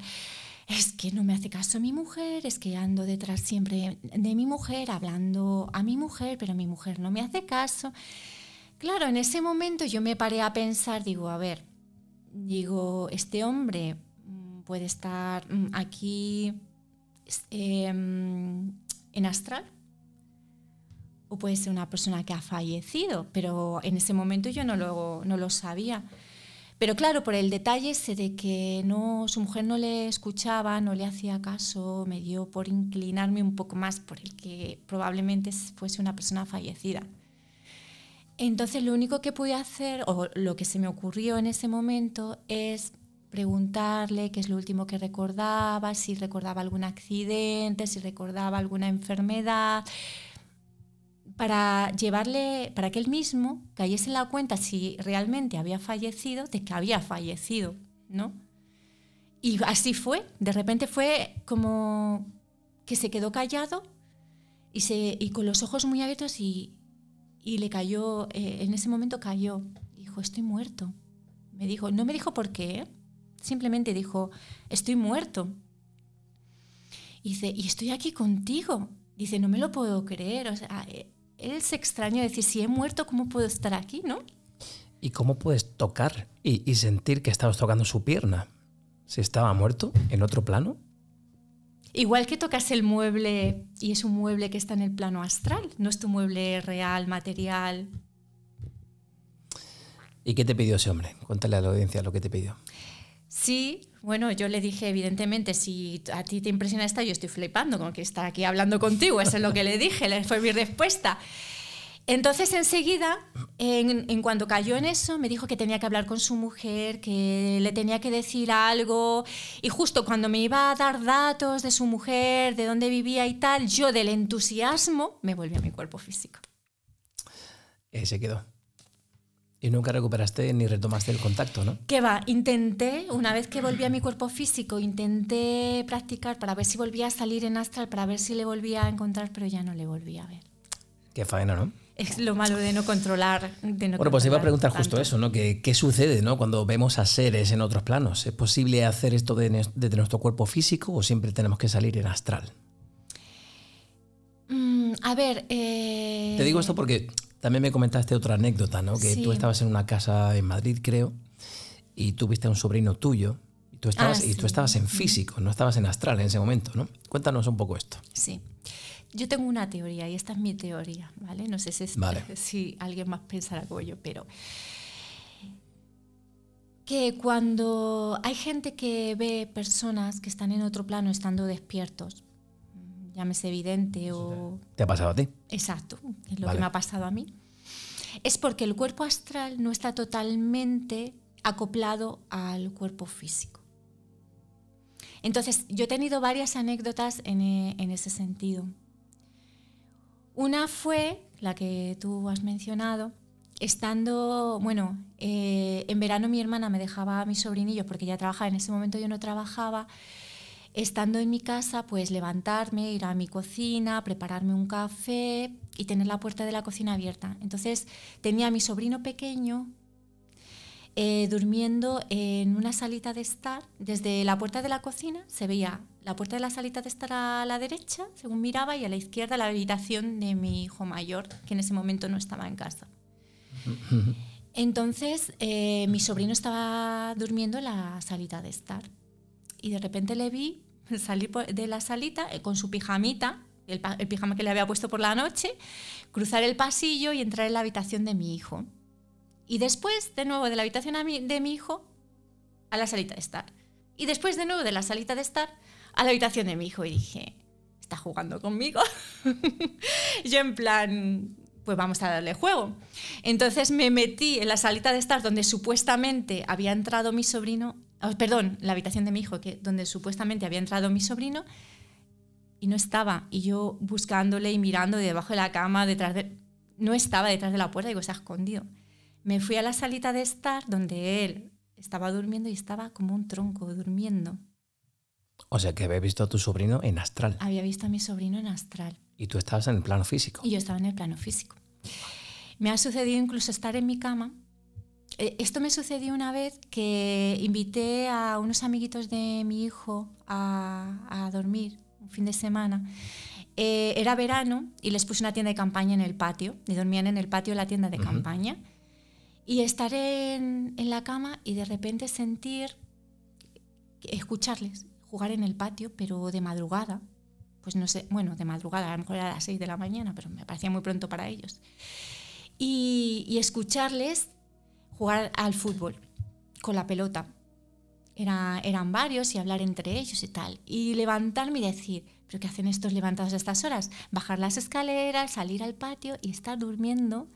es que no me hace caso mi mujer, es que ando detrás siempre de mi mujer, hablando a mi mujer, pero mi mujer no me hace caso. Claro, en ese momento yo me paré a pensar, digo, a ver, digo, este hombre mm, puede estar mm, aquí Em, en astral. O puede ser una persona que ha fallecido, pero en ese momento yo no lo, no lo sabía. Pero claro, por el detalle ese de que no, su mujer no le escuchaba, no le hacía caso, me dio por inclinarme un poco más por el que probablemente fuese una persona fallecida. Entonces lo único que pude hacer, o lo que se me ocurrió en ese momento, es preguntarle qué es lo último que recordaba, si recordaba algún accidente, si recordaba alguna enfermedad, para llevarle, para que él mismo cayese en la cuenta si realmente había fallecido, de que había fallecido, ¿no? Y así fue, de repente fue como que se quedó callado y, se, y con los ojos muy abiertos y, y le cayó, eh, en ese momento cayó, dijo, estoy muerto. Me dijo, no me dijo por qué, simplemente dijo, estoy muerto. Y dice, y estoy aquí contigo. Dice, no me lo puedo creer. O sea, eh, él se extrañó decir, si he muerto, ¿cómo puedo estar aquí, no? ¿Y cómo puedes tocar y, sentir que estabas tocando su pierna? Si estaba muerto en otro plano. Igual que tocas el mueble y es un mueble que está en el plano astral, no es tu mueble real, material. ¿Y qué te pidió ese hombre? Cuéntale a la audiencia lo que te pidió. Sí, bueno, yo le dije, evidentemente, si a ti te impresiona esta, yo estoy flipando con que está aquí hablando contigo, eso es lo que le dije, fue mi respuesta. Entonces, enseguida, en, en, cuanto cayó en eso, me dijo que tenía que hablar con su mujer, que le tenía que decir algo. Y justo cuando me iba a dar datos de su mujer, de dónde vivía y tal, yo del entusiasmo me volví a mi cuerpo físico. Y se quedó. Y nunca recuperaste ni retomaste el contacto, ¿no? Que va, intenté, una vez que volví a mi cuerpo físico, intenté practicar para ver si volvía a salir en astral, para ver si le volvía a encontrar, pero ya no le volví a ver. Qué faena, ¿no? Es lo malo de no controlar. bueno, pues iba a preguntar justo eso, ¿no? ¿Qué, ¿Qué, sucede ¿no? cuando vemos a seres en otros planos? ¿Es posible hacer esto desde de nuestro cuerpo físico o siempre tenemos que salir en astral? Mm, a ver. Eh... Te digo esto porque también me comentaste otra anécdota, ¿no? Que tú estabas en una casa en Madrid, creo, y tuviste a un sobrino tuyo. Y tú, estabas, ah, y tú estabas en físico, no estabas en astral en ese momento, ¿no? Cuéntanos un poco esto. Sí. Yo tengo una teoría y esta es mi teoría, ¿vale? No sé si, si alguien más pensará como yo, pero que cuando hay gente que ve personas que están en otro plano estando despiertos, llámese evidente o... ¿Te ha pasado a ti? Exacto, es lo que me ha pasado a mí. es porque el cuerpo astral no está totalmente acoplado al cuerpo físico. Entonces, yo he tenido varias anécdotas en, eh, ese sentido. Una fue la que tú has mencionado, estando, bueno, eh, en verano mi hermana me dejaba a mis sobrinillos porque ya trabajaba, en ese momento yo no trabajaba, estando en mi casa, pues levantarme, ir a mi cocina, prepararme un café y tener la puerta de la cocina abierta. Entonces tenía a mi sobrino pequeño eh, durmiendo en una salita de estar. Desde la puerta de la cocina se veía la puerta de la salita de estar a la derecha, según miraba, y a la izquierda la habitación de mi hijo mayor, que en ese momento no estaba en casa. Entonces, eh, mi sobrino estaba durmiendo en la salita de estar. Y de repente le vi salir de la salita eh, con su pijamita, el, el pijama que le había puesto por la noche, cruzar el pasillo y entrar en la habitación de mi hijo. Y después, de nuevo, de la habitación de mi hijo a la salita de estar. Y después, de nuevo, de la salita de estar a la habitación de mi hijo. Y dije, ¿está jugando conmigo? Yo en plan, pues vamos a darle juego. Entonces me metí en la salita de estar donde supuestamente había entrado mi sobrino, oh, perdón, la habitación de mi hijo, que, donde supuestamente había entrado mi sobrino, y no estaba. Y yo buscándole y mirando debajo de la cama, detrás de... No estaba detrás de la puerta, digo, se ha escondido. Me fui a la salita de estar donde él estaba durmiendo y estaba como un tronco durmiendo. O sea que había visto a tu sobrino en astral. Había visto a mi sobrino en astral. Y tú estabas en el plano físico. Y yo estaba en el plano físico. Me ha sucedido incluso estar en mi cama. Eh, esto me sucedió una vez que invité a unos amiguitos de mi hijo a, dormir un fin de semana. Eh, era verano y les puse una tienda de campaña en el patio y dormían en el patio de la tienda de campaña. Y estar en, la cama y de repente sentir, escucharles jugar en el patio, pero de madrugada. Pues no sé, bueno, de madrugada, a lo mejor era a las 6 de la mañana, pero me parecía muy pronto para ellos. Y, escucharles jugar al fútbol con la pelota. Era, eran varios y hablar entre ellos y tal. Y levantarme y decir, ¿pero qué hacen estos levantados a estas horas? Bajar las escaleras, salir al patio y estar durmiendo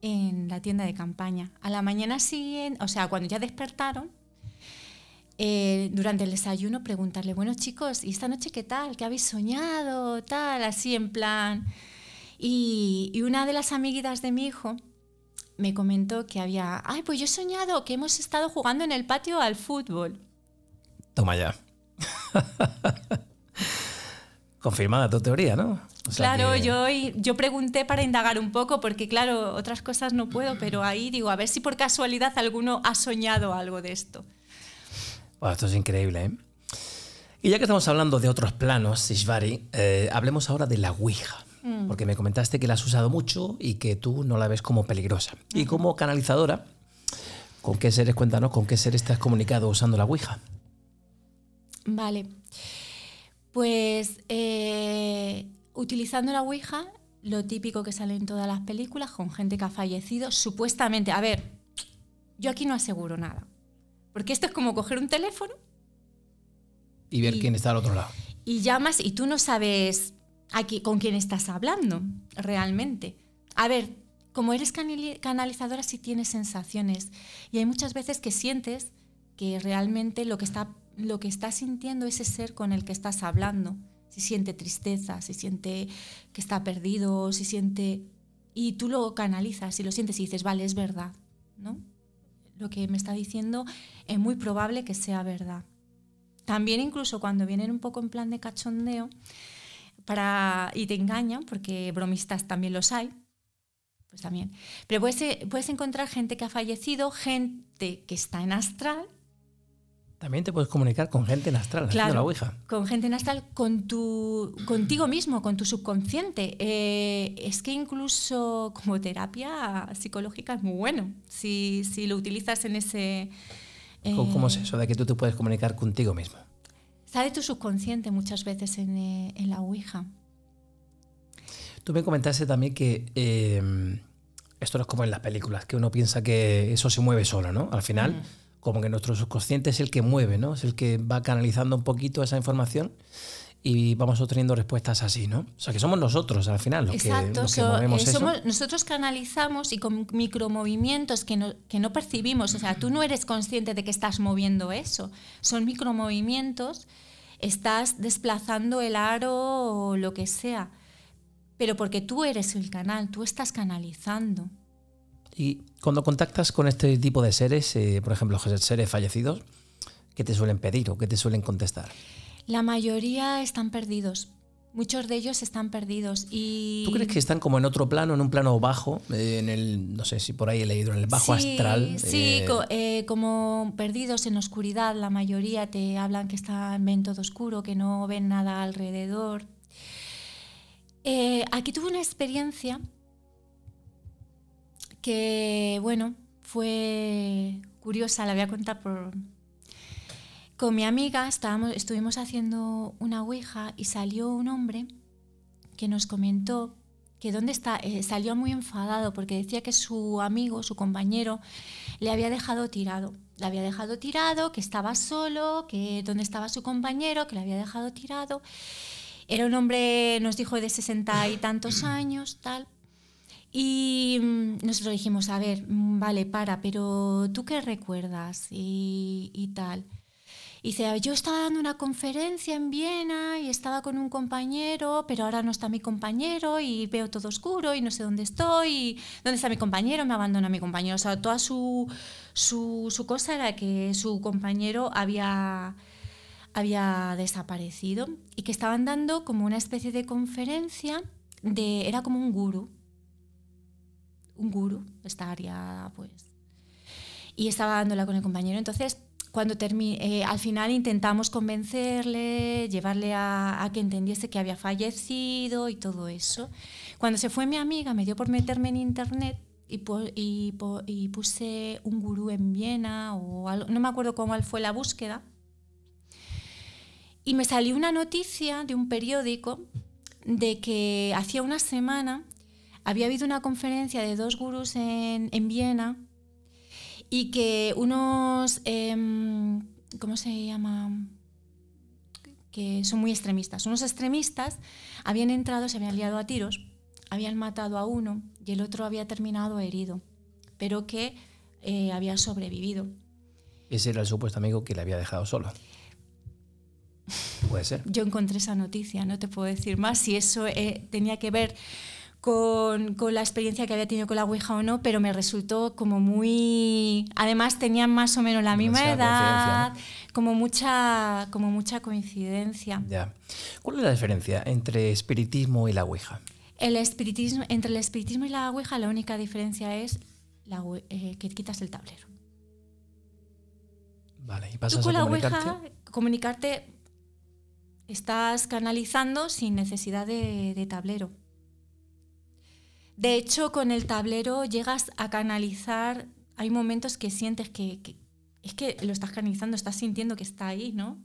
en la tienda de campaña. A la mañana siguiente, o sea, cuando ya despertaron, eh, durante el desayuno preguntarle, bueno chicos, ¿y esta noche qué tal? ¿Qué habéis soñado? Tal, así en plan. Y, y una de las amiguitas de mi hijo me comentó que había, ay, pues yo he soñado que hemos estado jugando en el patio al fútbol. Toma ya. Confirmada tu teoría, ¿no? claro, yo, yo pregunté para indagar un poco, porque claro, otras cosas no puedo, pero ahí digo, a ver si por casualidad alguno ha soñado algo de esto. Bueno, esto es increíble, ¿eh? Y ya que estamos hablando de otros planos, Sishvari, eh, hablemos ahora de la Ouija. Mm. Porque me comentaste que la has usado mucho y que tú no la ves como peligrosa. Y como canalizadora, ¿con qué seres, cuéntanos, con qué seres te has comunicado usando la Ouija? Vale. Pues eh, utilizando la Ouija, lo típico que sale en todas las películas, con gente que ha fallecido, supuestamente, a ver, yo aquí no aseguro nada, porque esto es como coger un teléfono y ver quién está al otro lado. Y llamas y tú no sabes aquí con quién estás hablando realmente. A ver, como eres canalizadora sí tienes sensaciones y hay muchas veces que sientes que realmente lo que está lo que está sintiendo ese ser con el que estás hablando. Si siente tristeza, si siente que está perdido, si siente... Y tú lo canalizas y lo sientes y dices, vale, es verdad, ¿no? Lo que me está diciendo es muy probable que sea verdad. También incluso cuando vienen un poco en plan de cachondeo para, y te engañan, porque bromistas también los hay, pues también. Pero puedes, puedes encontrar gente que ha fallecido, gente que está en astral también te puedes comunicar con gente en astral, claro, la Ouija. Con gente en astral, con tu, contigo mismo, con tu subconsciente. Eh, es que incluso como terapia psicológica es muy bueno si, si lo utilizas en ese... ¿Cómo es eh, eso de que tú te puedes comunicar contigo mismo? Sale tu subconsciente muchas veces en, eh, en la Ouija. Tú me comentaste también que esto no es como en las películas, que uno piensa que eso se mueve solo, ¿no? Al final como que nuestro subconsciente es el que mueve, ¿no? Es el que va canalizando un poquito esa información y vamos obteniendo respuestas así, ¿no? O sea, que somos nosotros al final los Exacto, que, los que so- movemos eh, eso. somos- nosotros canalizamos y con micromovimientos que no, que no percibimos, o sea, tú no eres consciente de que estás moviendo eso, son micromovimientos, estás desplazando el aro o lo que sea, pero porque tú eres el canal, tú estás canalizando. Y cuando contactas con este tipo de seres, eh, por ejemplo, seres fallecidos, ¿qué te suelen pedir o qué te suelen contestar? La mayoría están perdidos, muchos de ellos están perdidos y... ¿Tú crees que están como en otro plano, en un plano bajo, eh, en el, no sé si por ahí he leído, en el bajo Sí, astral? Sí, eh, co- eh, como perdidos en oscuridad, la mayoría te hablan que están, ven todo oscuro, que no ven nada alrededor. Aquí tuve una experiencia que, bueno, fue curiosa, la voy a contar por... Con mi amiga estábamos, estuvimos haciendo una ouija y salió un hombre que nos comentó que dónde está, eh, salió muy enfadado porque decía que su amigo, su compañero, le había dejado tirado. Le había dejado tirado, que estaba solo, que dónde estaba su compañero, que le había dejado tirado. Era un hombre, nos dijo, de sesenta y tantos años, tal. Y mm, nosotros dijimos, a ver, mm, vale, para, pero ¿tú qué recuerdas? Y, y tal. Y dice, yo estaba dando una conferencia en Viena y estaba con un compañero, pero ahora no está mi compañero y veo todo oscuro y no sé dónde estoy. y ¿Dónde está mi compañero? Me abandona mi compañero. O sea, toda su, su, cosa era que su compañero había, había desaparecido y que estaban dando como una especie de conferencia de... Era como un gurú. Un gurú, estaría pues... Y estaba dándola con el compañero. Entonces cuando termi- eh, al final intentamos convencerle, llevarle a, a que entendiese que había fallecido y todo eso. Cuando se fue mi amiga, me dio por meterme en internet y, po- y po- y puse un gurú en Viena o algo, no me acuerdo cómo fue la búsqueda. Y me salió una noticia de un periódico de que hacía una semana había habido una conferencia de dos gurús en, en Viena y que unos, em, ¿cómo se llama? Que son muy extremistas. Unos extremistas habían entrado, se habían liado a tiros, habían matado a uno y el otro había terminado herido, pero que eh, había sobrevivido. Ese era el supuesto amigo que le había dejado solo. Puede ser. Yo encontré esa noticia, no te puedo decir más si eso eh, tenía que ver con, con la experiencia que había tenido con la Ouija o no, pero me resultó como muy... Además tenían más o menos la misma edad, como mucha, como mucha coincidencia. Ya. ¿Cuál es la diferencia entre espiritismo y la Ouija? El espiritismo, entre el espiritismo y la Ouija la única diferencia es la, eh, que quitas el tablero. Vale, y Tú pasas con a la. Ouija, comunicarte, estás canalizando sin necesidad de, de tablero. De hecho, con el tablero llegas a canalizar, hay momentos que sientes que, que- es que lo estás canalizando, estás sintiendo que está ahí, ¿no?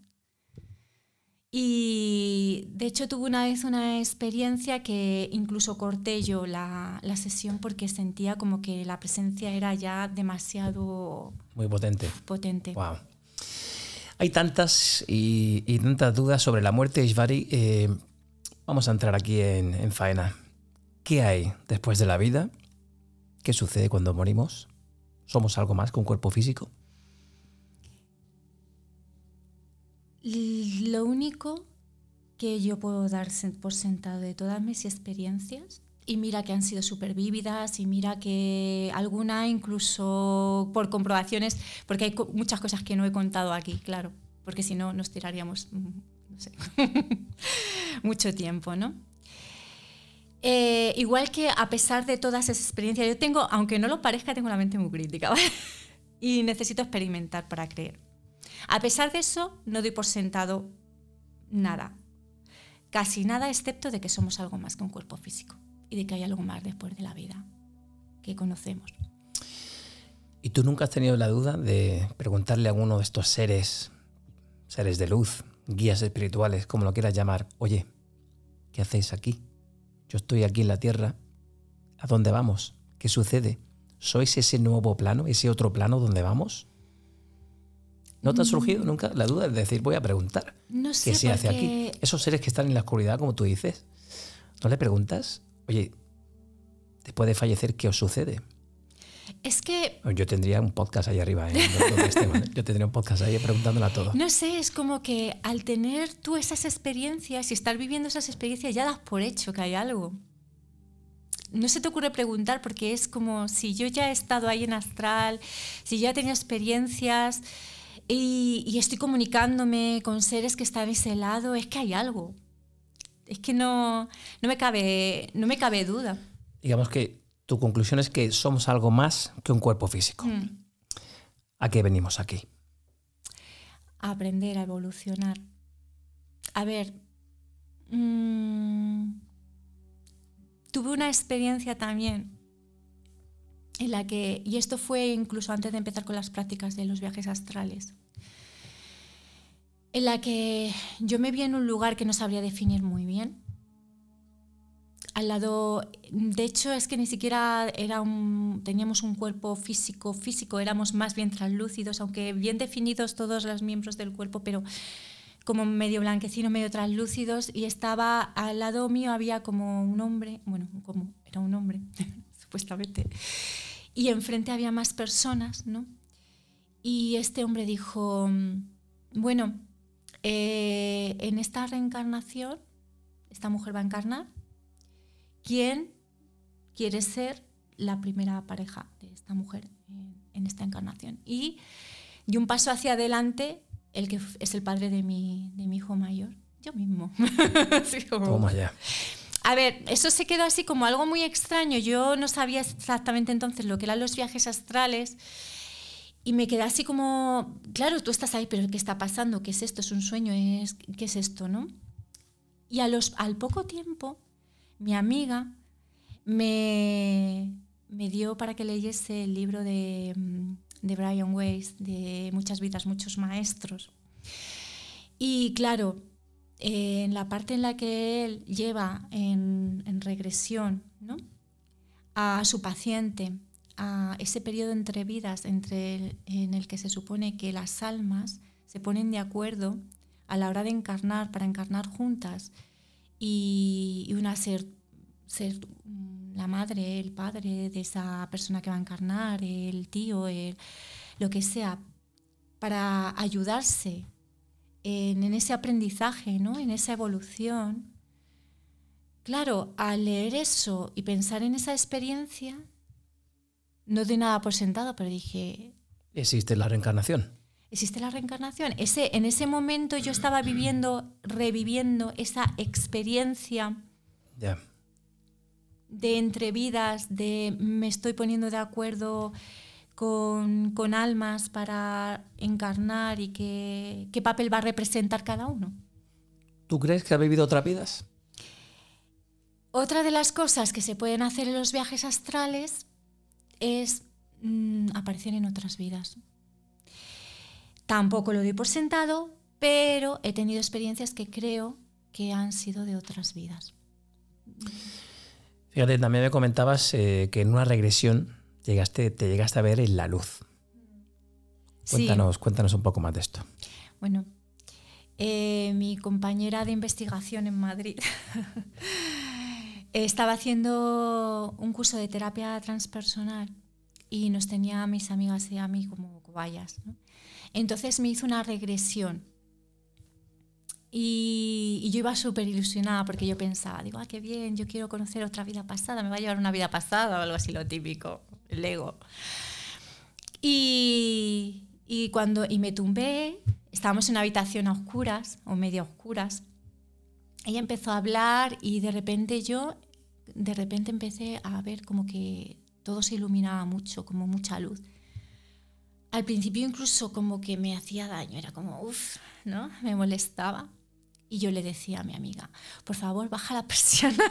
Y de hecho tuve una vez una experiencia que incluso corté yo la, la sesión porque sentía como que la presencia era ya demasiado Muy potente. potente. Wow. Hay tantas y, y tantas dudas sobre la muerte de Ishvari. eh, vamos a entrar aquí en, en faena. ¿Qué hay después de la vida? ¿Qué sucede cuando morimos? ¿Somos algo más que un cuerpo físico? Lo único que yo puedo dar por sentado de todas mis experiencias, y mira que han sido súper vívidas, y mira que alguna incluso por comprobaciones, porque hay muchas cosas que no he contado aquí, claro, porque si no nos tiraríamos, mm, mucho tiempo, ¿no? Eh, igual que a pesar de todas esas experiencias, yo tengo, aunque no lo parezca, tengo la mente muy crítica, y necesito experimentar para creer. A pesar de eso, no doy por sentado nada. Casi nada, excepto de que somos algo más que un cuerpo físico y de que hay algo más después de la vida que conocemos. ¿Y tú nunca has tenido la duda de preguntarle a alguno de estos seres, seres de luz, guías espirituales, como lo quieras llamar, oye, ¿qué hacéis aquí? Yo estoy aquí en la Tierra. ¿A dónde vamos? ¿Qué sucede? ¿Sois ese nuevo plano, ese otro plano donde vamos? ¿No te ha surgido nunca la duda de decir, voy a preguntar? No sé. ¿Qué se hace aquí? Esos seres que están en la oscuridad, como tú dices, ¿no le preguntas? Oye, después de fallecer, ¿qué os sucede? Es que, Yo tendría un podcast ahí arriba. ¿eh? ¿eh? Yo tendría un podcast ahí preguntándole a todo. no sé, es como que al tener tú esas experiencias y estar viviendo esas experiencias ya das por hecho que hay algo. No se te ocurre preguntar porque es como si yo ya he estado ahí en astral, si ya he tenido experiencias y, y estoy comunicándome con seres que están a ese lado, es que hay algo. Es que no, no, me, cabe, no me cabe duda. Digamos que tu conclusión es que somos algo más que un cuerpo físico. Mm. ¿A qué venimos aquí? a aprender, a evolucionar. A ver, mm, tuve una experiencia también en la que, y esto fue incluso antes de empezar con las prácticas de los viajes astrales, en la que yo me vi en un lugar que no sabría definir muy bien. Al lado, de hecho, es que ni siquiera era un, teníamos un cuerpo físico, físico, éramos más bien translúcidos, aunque bien definidos todos los miembros del cuerpo, pero como medio blanquecino, medio translúcidos, y estaba al lado mío había como un hombre, bueno, como era un hombre, supuestamente, y enfrente había más personas, ¿no? Y este hombre dijo, bueno, eh, en esta reencarnación, esta mujer va a encarnar, ¿quién quiere ser la primera pareja de esta mujer en, en esta encarnación? Y dio un paso hacia adelante el que es el padre de mi, de mi hijo mayor, yo mismo. Así como- Toma ya. a ver, eso se quedó así como algo muy extraño. Yo no sabía exactamente entonces lo que eran los viajes astrales y me quedé así como, claro, tú estás ahí, pero ¿qué está pasando? ¿Qué es esto? ¿Es un sueño? ¿Es, ¿Qué es esto? ¿no? Y a los, al poco tiempo, mi amiga me, me dio para que leyese el libro de, mm, de Brian Weiss, de Muchas vidas, muchos maestros. Y claro, eh, en la parte en la que él lleva en, regresión ¿no? a su paciente, a ese periodo entre vidas entre en el que se supone que las almas se ponen de acuerdo a la hora de encarnar, para encarnar juntas, y, una ser, ser la madre, el padre de esa persona que va a encarnar, el tío, el- lo que sea, para ayudarse en, en ese aprendizaje, ¿no? en esa evolución. Claro, al leer eso y pensar en esa experiencia, no doy nada por sentado, pero dije, ¿Existe la reencarnación? ¿Existe la reencarnación? Ese, en ese momento yo estaba viviendo, reviviendo esa experiencia Ya. de entrevidas, de me estoy poniendo de acuerdo con, con almas para encarnar y qué, qué papel va a representar cada uno. ¿Tú crees que ha vivido otras vidas? Otra de las cosas que se pueden hacer en los viajes astrales es mm, aparecer en otras vidas. Tampoco lo doy por sentado, pero he tenido experiencias que creo que han sido de otras vidas. Fíjate, también me comentabas eh, que en una regresión llegaste, te llegaste a ver en la luz. Sí. Cuéntanos, cuéntanos un poco más de esto. Bueno, eh, mi compañera de investigación en Madrid estaba haciendo un curso de terapia transpersonal y nos tenía a mis amigas y a mí como cobayas. ¿no? Entonces me hizo una regresión. Y, yo iba súper ilusionada porque yo pensaba, digo, ah, qué bien, yo quiero conocer otra vida pasada, me va a llevar una vida pasada o algo así, lo típico, el ego. Y, y cuando y me tumbé, estábamos en una habitación a oscuras o medio a oscuras. Ella empezó a hablar y de repente yo, de repente empecé a ver como que todo se iluminaba mucho, como mucha luz. Al principio incluso como que me hacía daño, era como, uff, ¿no? Me molestaba. Y yo le decía a mi amiga, por favor, baja la persiana,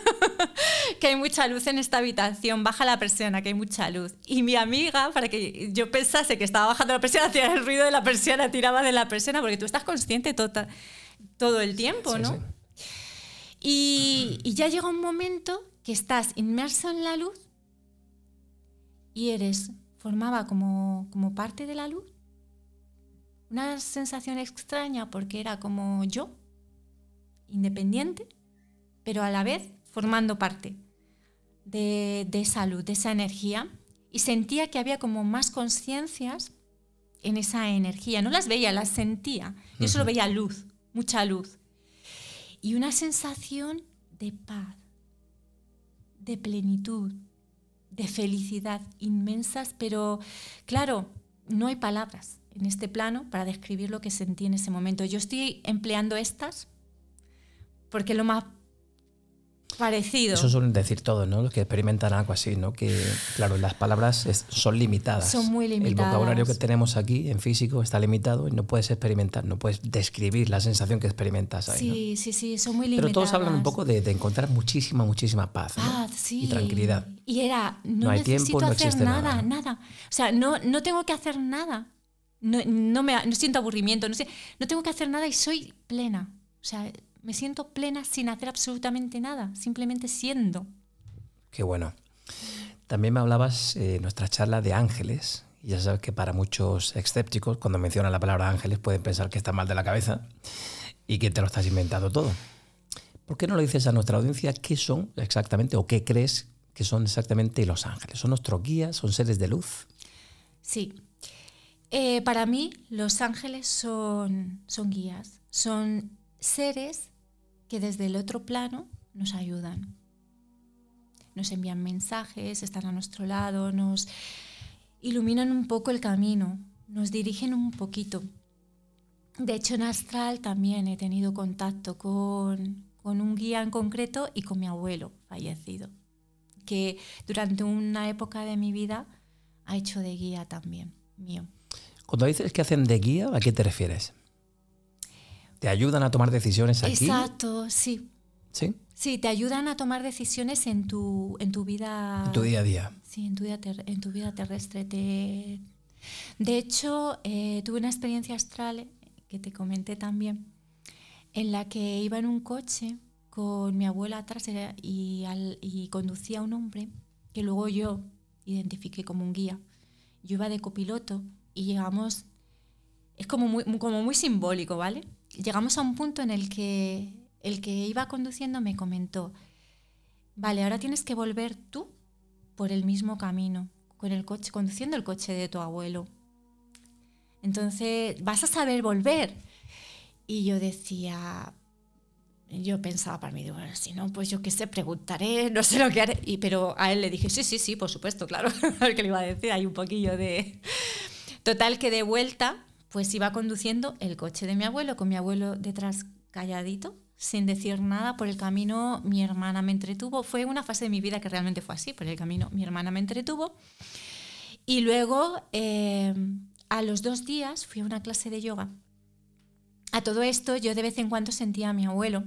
que hay mucha luz en esta habitación, baja la persiana, que hay mucha luz. Y mi amiga, para que yo pensase que estaba bajando la persiana, hacía el ruido de la persiana, tiraba de la persiana, porque tú estás consciente tota- todo el tiempo, Sí, ¿no? sí. Y, y ya llega un momento que estás inmerso en la luz y eres, formaba como, como parte de la luz Una sensación extraña porque era como yo, independiente, pero a la vez formando parte de, de esa luz, de esa energía. Y sentía que había como más conciencias en esa energía. No las veía, las sentía. Yo solo veía luz, mucha luz. Y una sensación de paz, de plenitud, de felicidad inmensas, pero claro, no hay palabras en este plano para describir lo que sentí en ese momento. Yo estoy empleando estas porque lo más parecido. Eso suelen decir todos, ¿no? Los que experimentan algo así, ¿no? Que, claro, las palabras son limitadas. Son muy limitadas. El vocabulario que tenemos aquí en físico está limitado y no puedes experimentar, no puedes describir la sensación que experimentas ahí. Sí, sí, sí, son muy limitadas. Pero todos hablan un poco de, encontrar muchísima, muchísima paz. Paz, sí. Y tranquilidad. Y era, no, hay necesito tiempo, no hacer nada, nada, O sea, no, no tengo que hacer nada. No, no, me, no siento aburrimiento, no, sé, no tengo que hacer nada y soy plena. O sea, me siento plena sin hacer absolutamente nada, simplemente siendo. Qué bueno. También me hablabas en nuestra charla de ángeles. Y ya sabes que para muchos escépticos, cuando mencionan la palabra ángeles, pueden pensar que está mal de la cabeza y que te lo estás inventando todo. ¿Por qué no lo dices a nuestra audiencia qué son exactamente o qué crees que son exactamente los ángeles? ¿Son nuestros guías? ¿Son seres de luz? Sí. Eh, para mí, los ángeles son, son guías, son seres que desde el otro plano nos ayudan. Nos envían mensajes, están a nuestro lado, nos iluminan un poco el camino, nos dirigen un poquito. De hecho, en Astral también he tenido contacto con, con un guía en concreto y con mi abuelo fallecido, que durante una época de mi vida ha hecho de guía también, mío. Cuando dices que hacen de guía, ¿a qué te refieres? ¿Te ayudan a tomar decisiones aquí? Exacto, sí. ¿Sí? Sí, te ayudan a tomar decisiones en tu, en tu vida. En tu día a día. Sí, en tu, en tu vida terrestre. Te... De hecho, eh, tuve una experiencia astral que te comenté también, en la que iba en un coche con mi abuela atrás y, y conducía a un hombre que luego yo identifiqué como un guía. Yo iba de copiloto y llegamos, es como muy, como muy simbólico, ¿vale? Llegamos a un punto en el que el que iba conduciendo me comentó, vale, ahora tienes que volver tú por el mismo camino, con el coche, conduciendo el coche de tu abuelo. Entonces, vas a saber volver. Y yo decía, yo pensaba para mí, bueno, si no, pues yo qué sé, preguntaré, no sé lo que haré. Pero a él le dije, sí, sí, sí, por supuesto, claro, qué le iba a decir, hay un poquillo de... Total que de vuelta pues iba conduciendo el coche de mi abuelo, con mi abuelo detrás calladito, sin decir nada por el camino, mi hermana me entretuvo. Fue una fase de mi vida que realmente fue así, por el camino mi hermana me entretuvo. Y luego, eh, a los dos días, fui a una clase de yoga. A todo esto, yo de vez en cuando sentía a mi abuelo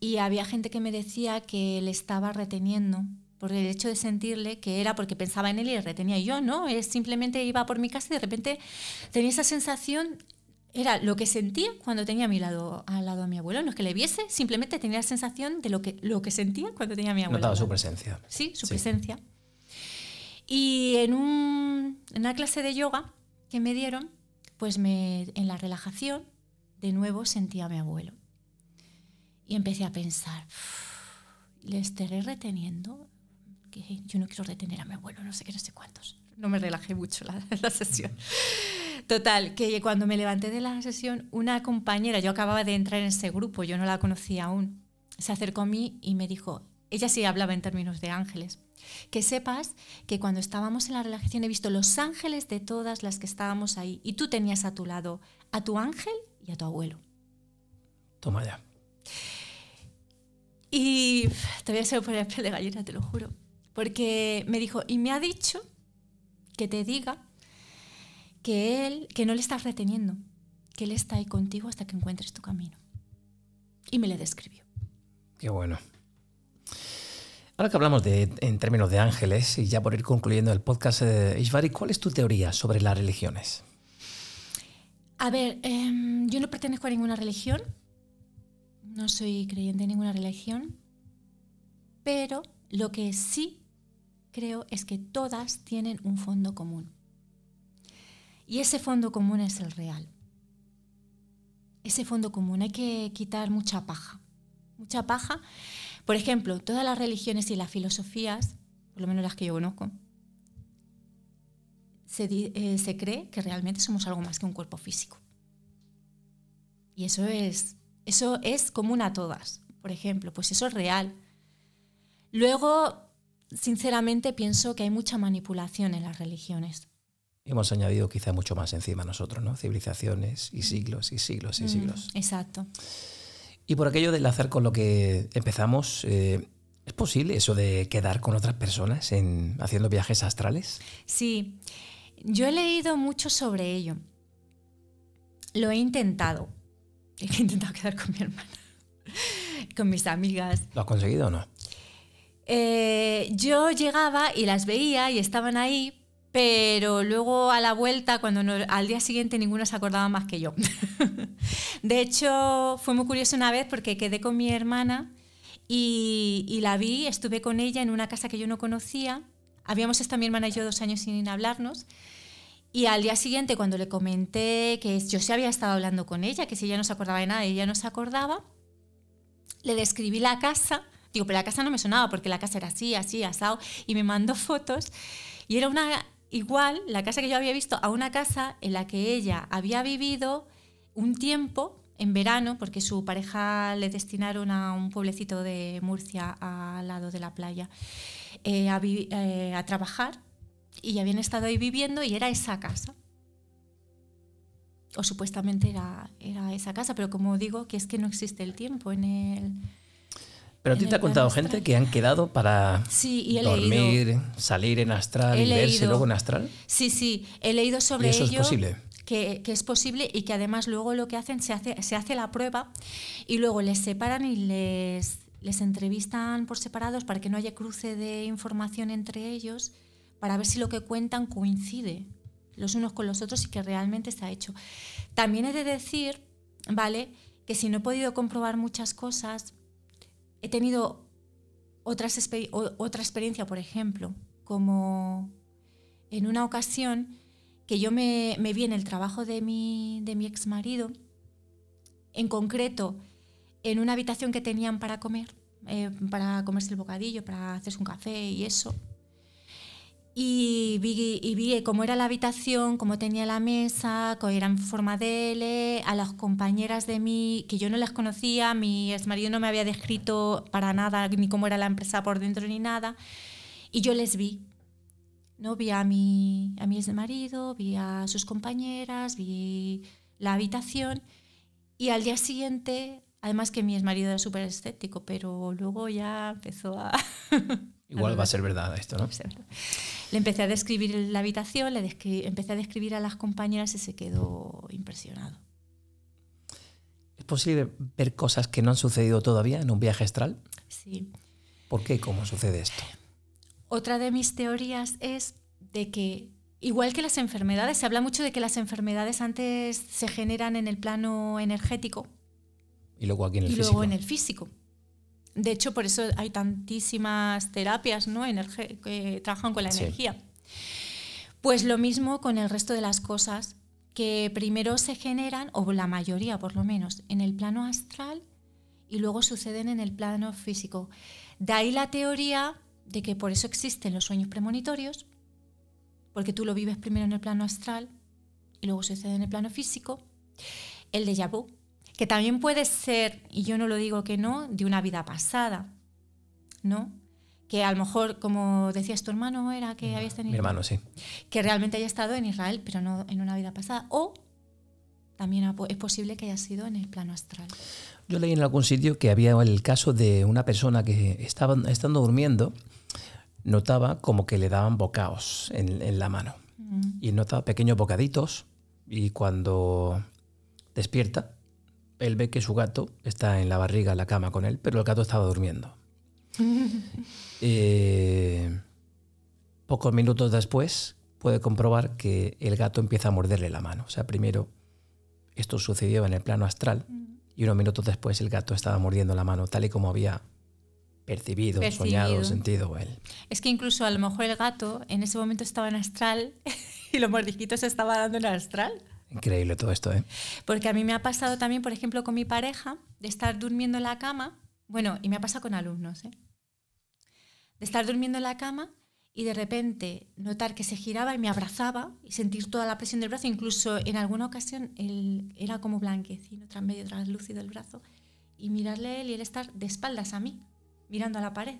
y había gente que me decía que le estaba reteniendo por el hecho de sentirle que era porque pensaba en él y le retenía. yo no, es simplemente iba por mi casa y de repente tenía esa sensación, era lo que sentía cuando tenía a mi lado, al lado a mi abuelo. No es que le viese, simplemente tenía la sensación de lo que, lo que sentía cuando tenía a mi abuelo. Notaba su presencia. Sí, su presencia. Y en, un, en una clase de yoga que me dieron, pues me, en la relajación, de nuevo sentía a mi abuelo. Y empecé a pensar, ¿le estaré reteniendo? Que yo no quiero retener a mi abuelo, no sé qué, no sé cuántos. No me relajé mucho la, la sesión. Total, que cuando me levanté de la sesión, una compañera, yo acababa de entrar en ese grupo, yo no la conocía aún, se acercó a mí y me dijo, ella sí hablaba en términos de ángeles, que sepas que cuando estábamos en la relajación he visto los ángeles de todas las que estábamos ahí y tú tenías a tu lado a tu ángel y a tu abuelo. Toma ya. Y te voy a hacer poner el piel de gallina, te lo juro. Porque me dijo, y me ha dicho que te diga que él, que no le estás reteniendo, que él está ahí contigo hasta que encuentres tu camino. Y me le describió. Qué bueno. Ahora que hablamos de, en términos de ángeles, y ya por ir concluyendo el podcast, eh, Ishvari, ¿cuál es tu teoría sobre las religiones? A ver, em, yo no pertenezco a ninguna religión, no soy creyente en ninguna religión, pero lo que sí creo es que todas tienen un fondo común. Y ese fondo común es el real. ese fondo común, hay que quitar mucha paja. Mucha paja. Por ejemplo, todas las religiones y las filosofías, por lo menos las que yo conozco, se, eh, se cree que realmente somos algo más que un cuerpo físico. Y eso es, eso es común a todas, por ejemplo, pues eso es real. Luego, sinceramente, pienso que hay mucha manipulación en las religiones. Hemos añadido quizá mucho más encima nosotros, ¿no? Civilizaciones y siglos y siglos y Mm, siglos. exacto. Y por aquello de enlazar con lo que empezamos, eh, ¿es posible eso de quedar con otras personas en, haciendo viajes astrales? Sí, yo he leído mucho sobre ello. Lo he intentado. He intentado quedar con mi hermana, con mis amigas. ¿Lo has conseguido o no? Eh, yo llegaba y las veía y estaban ahí, pero luego a la vuelta, cuando no- al día siguiente ninguno se acordaba más que yo. de hecho, fue muy curioso una vez porque quedé con mi hermana y, la vi, estuve con ella en una casa que yo no conocía. Habíamos estado mi hermana y yo dos años sin hablarnos. Y al día siguiente, cuando le comenté que yo sí había estado hablando con ella, que si ella no se acordaba de nada, ella no se acordaba, le describí la casa. Digo, pero la casa no me sonaba porque la casa era así, así, asado. Y me mandó fotos. Y era una igual, la casa que yo había visto, a una casa en la que ella había vivido un tiempo en verano, porque su pareja le destinaron a un pueblecito de Murcia al lado de la playa eh, a, eh, a trabajar y habían estado ahí viviendo y era esa casa. O supuestamente era, era esa casa, pero como digo, que es que no existe el tiempo en el... Pero a ti te ha contado gente astral. que han quedado para Sí, y dormir, leído. salir en astral He y verse leído. luego en astral. Sí, sí, he leído sobre ¿Y eso es ello. posible? Que, que es posible y que además luego lo que hacen, se hace, se hace la prueba y luego les separan y les, les entrevistan por separados para que no haya cruce de información entre ellos, para ver si lo que cuentan coincide los unos con los otros y que realmente ha hecho. También he de decir, ¿vale? Que si no he podido comprobar muchas cosas, he tenido otras otra experiencia, por ejemplo, como en una ocasión que yo me, me vi en el trabajo de mi, de mi ex marido, en concreto en una habitación que tenían para comer, eh, para comerse el bocadillo, para hacerse un café y eso. Y vi, y vi cómo era la habitación, cómo tenía la mesa, cómo era en forma de L, a las compañeras de mí, que yo no las conocía, mi exmarido no me había descrito para nada ni cómo era la empresa por dentro ni nada, y yo les vi. ¿no? Vi a mi, a mi exmarido, vi a sus compañeras, vi la habitación, y al día siguiente, además que mi exmarido era súper escéptico, pero luego ya empezó a... Igual va a ser verdad esto, ¿no? Le empecé a describir la habitación, le descri- empecé a describir a las compañeras y se quedó impresionado. ¿Es posible ver cosas que no han sucedido todavía en un viaje astral? Sí. ¿Por qué y cómo sucede esto? Otra de mis teorías es de que, igual que las enfermedades, se habla mucho de que las enfermedades antes se generan en el plano energético Y luego aquí en el y físico. luego en el físico. De hecho, por eso hay tantísimas terapias ¿no? Energe- que trabajan con la Sí. energía. Pues lo mismo con el resto de las cosas, que primero se generan, o la mayoría por lo menos, en el plano astral y luego suceden en el plano físico. De ahí la teoría de que por eso existen los sueños premonitorios, porque tú lo vives primero en el plano astral y luego sucede en el plano físico. El déjà vu, que también puede ser, y yo no lo digo que no, de una vida pasada, ¿no? Que a lo mejor, como decías tu hermano, era que habías tenido Mi hermano, sí. que realmente haya estado en Israel, pero no en una vida pasada. O también es posible que haya sido en el plano astral. Yo leí en algún sitio que había el caso de una persona que estaba estando durmiendo, notaba como que le daban bocaos en, en la mano. Mm. Y notaba pequeños bocaditos y cuando despierta, él ve que su gato está en la barriga, en la cama con él, pero el gato estaba durmiendo. Eh, pocos minutos después puede comprobar que el gato empieza a morderle la mano. O sea, primero esto sucedió en el plano astral y unos minutos después el gato estaba mordiendo la mano tal y como había percibido, Percibido. soñado, sentido él. Es que incluso a lo mejor el gato en ese momento estaba en astral y los mordisquitos se estaba dando en astral. Increíble todo esto, ¿eh? Porque a mí me ha pasado también, por ejemplo, con mi pareja, de estar durmiendo en la cama, bueno, y me ha pasado con alumnos, ¿eh? De estar durmiendo en la cama y de repente notar que se giraba y me abrazaba y sentir toda la presión del brazo, incluso en alguna ocasión él era como blanquecino, medio translúcido el brazo, y mirarle él y él estar de espaldas a mí, mirando a la pared.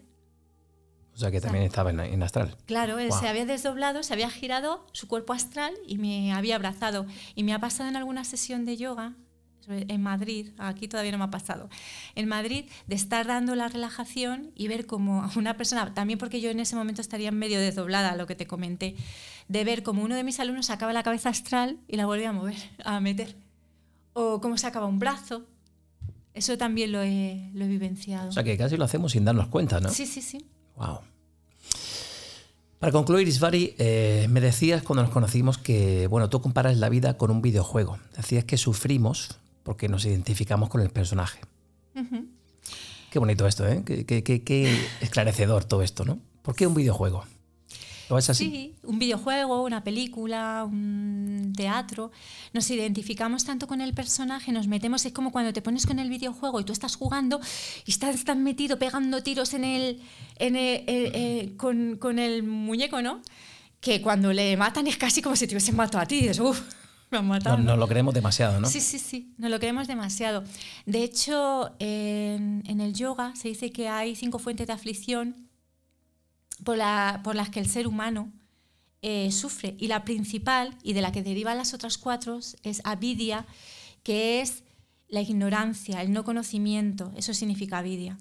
O sea que también estaba en, astral. Claro, él se había desdoblado, se había girado su cuerpo astral y me había abrazado. Y me ha pasado en alguna sesión de yoga en Madrid, aquí todavía no me ha pasado, en Madrid, de estar dando la relajación y ver como una persona, también porque yo en ese momento estaría medio desdoblada, lo que te comenté, de ver como uno de mis alumnos sacaba la cabeza astral y la volvía a mover, a meter. O cómo sacaba un brazo. Eso también lo he, lo he vivenciado. O sea que casi lo hacemos sin darnos cuenta, ¿no? Sí, sí, sí. Wow. Para concluir, Isvari, eh, me decías cuando nos conocimos que, bueno, tú comparas la vida con un videojuego. Decías que sufrimos porque nos identificamos con el personaje. Qué bonito esto, ¿eh? qué, esclarecedor todo esto, ¿no? ¿Por qué un videojuego? Sí, un videojuego, una película, un teatro. Nos identificamos tanto con el personaje, nos metemos, es como cuando te pones con el videojuego y tú estás jugando y estás tan metido pegando tiros en el, en el, con, el muñeco, ¿no? Que cuando le matan es casi como si te hubiesen matado a ti. Y me han matado. No, lo creemos demasiado, ¿no? Sí, sí, sí, no lo creemos demasiado. De hecho, en, en el yoga se dice que hay cinco fuentes de aflicción por, las que el ser humano eh, sufre. Y la principal, y de la que derivan las otras cuatro, es avidia, que es la ignorancia, el no conocimiento. Eso significa avidia.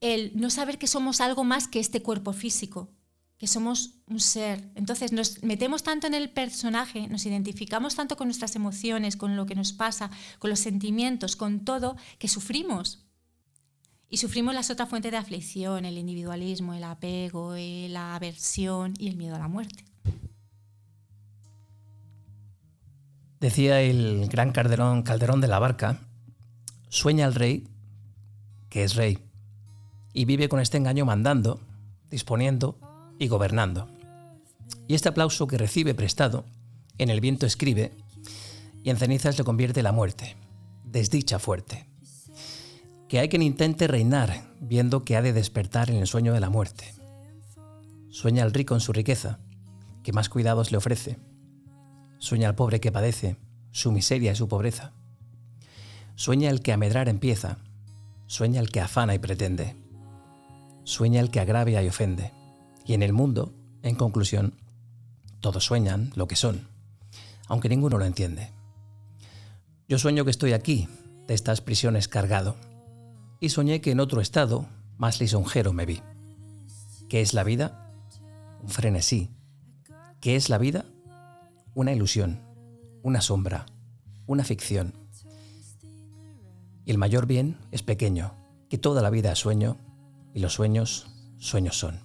El no saber que somos algo más que este cuerpo físico, que somos un ser. Entonces nos metemos tanto en el personaje, nos identificamos tanto con nuestras emociones, con lo que nos pasa, con los sentimientos, con todo, que sufrimos. Y sufrimos las otras fuentes de aflicción, el individualismo, el apego, eh, la aversión y el miedo a la muerte. Decía el gran Calderón, Calderón de la Barca, sueña el rey que es rey y vive con este engaño mandando, disponiendo y gobernando. Y este aplauso que recibe prestado, en el viento escribe y en cenizas le convierte la muerte, desdicha fuerte que hay quien intente reinar viendo que ha de despertar en el sueño de la muerte. Sueña el rico en su riqueza, que más cuidados le ofrece. Sueña el pobre que padece su miseria y su pobreza. Sueña el que a medrar empieza, sueña el que afana y pretende. Sueña el que agravia y ofende. Y en el mundo, en conclusión, todos sueñan lo que son, aunque ninguno lo entiende. Yo sueño que estoy aquí, de estas prisiones cargado, y soñé que en otro estado, más lisonjero, me vi. ¿Qué es la vida? Un frenesí. ¿Qué es la vida? Una ilusión, una sombra, una ficción. Y el mayor bien es pequeño, que toda la vida es sueño y los sueños, sueños son.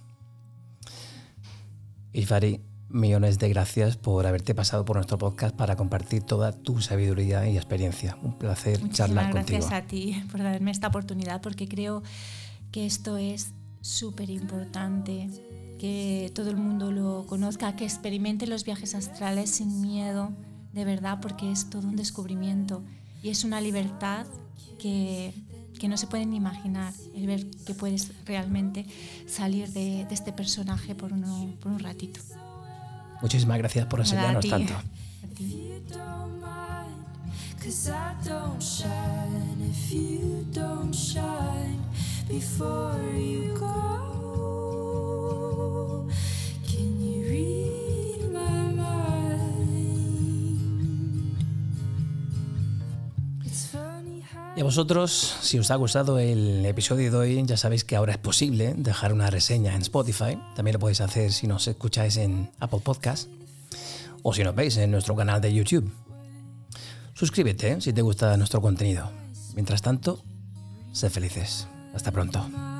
Millones de gracias por haberte pasado por nuestro podcast para compartir toda tu sabiduría y experiencia. Un placer charlar contigo. Gracias a ti por darme esta oportunidad porque creo que esto es súper importante, que todo el mundo lo conozca, que experimente los viajes astrales sin miedo, de verdad, porque es todo un descubrimiento y es una libertad que, que no se pueden imaginar, el ver que puedes realmente salir de, de este personaje por, uno, por un ratito. Muchísimas gracias por enseñarnos tanto. Y vosotros, si os ha gustado el episodio de hoy, ya sabéis que ahora es posible dejar una reseña en Spotify. También lo podéis hacer si nos escucháis en Apple Podcast o si nos veis en nuestro canal de YouTube. Suscríbete si te gusta nuestro contenido. Mientras tanto, sé felices. Hasta pronto.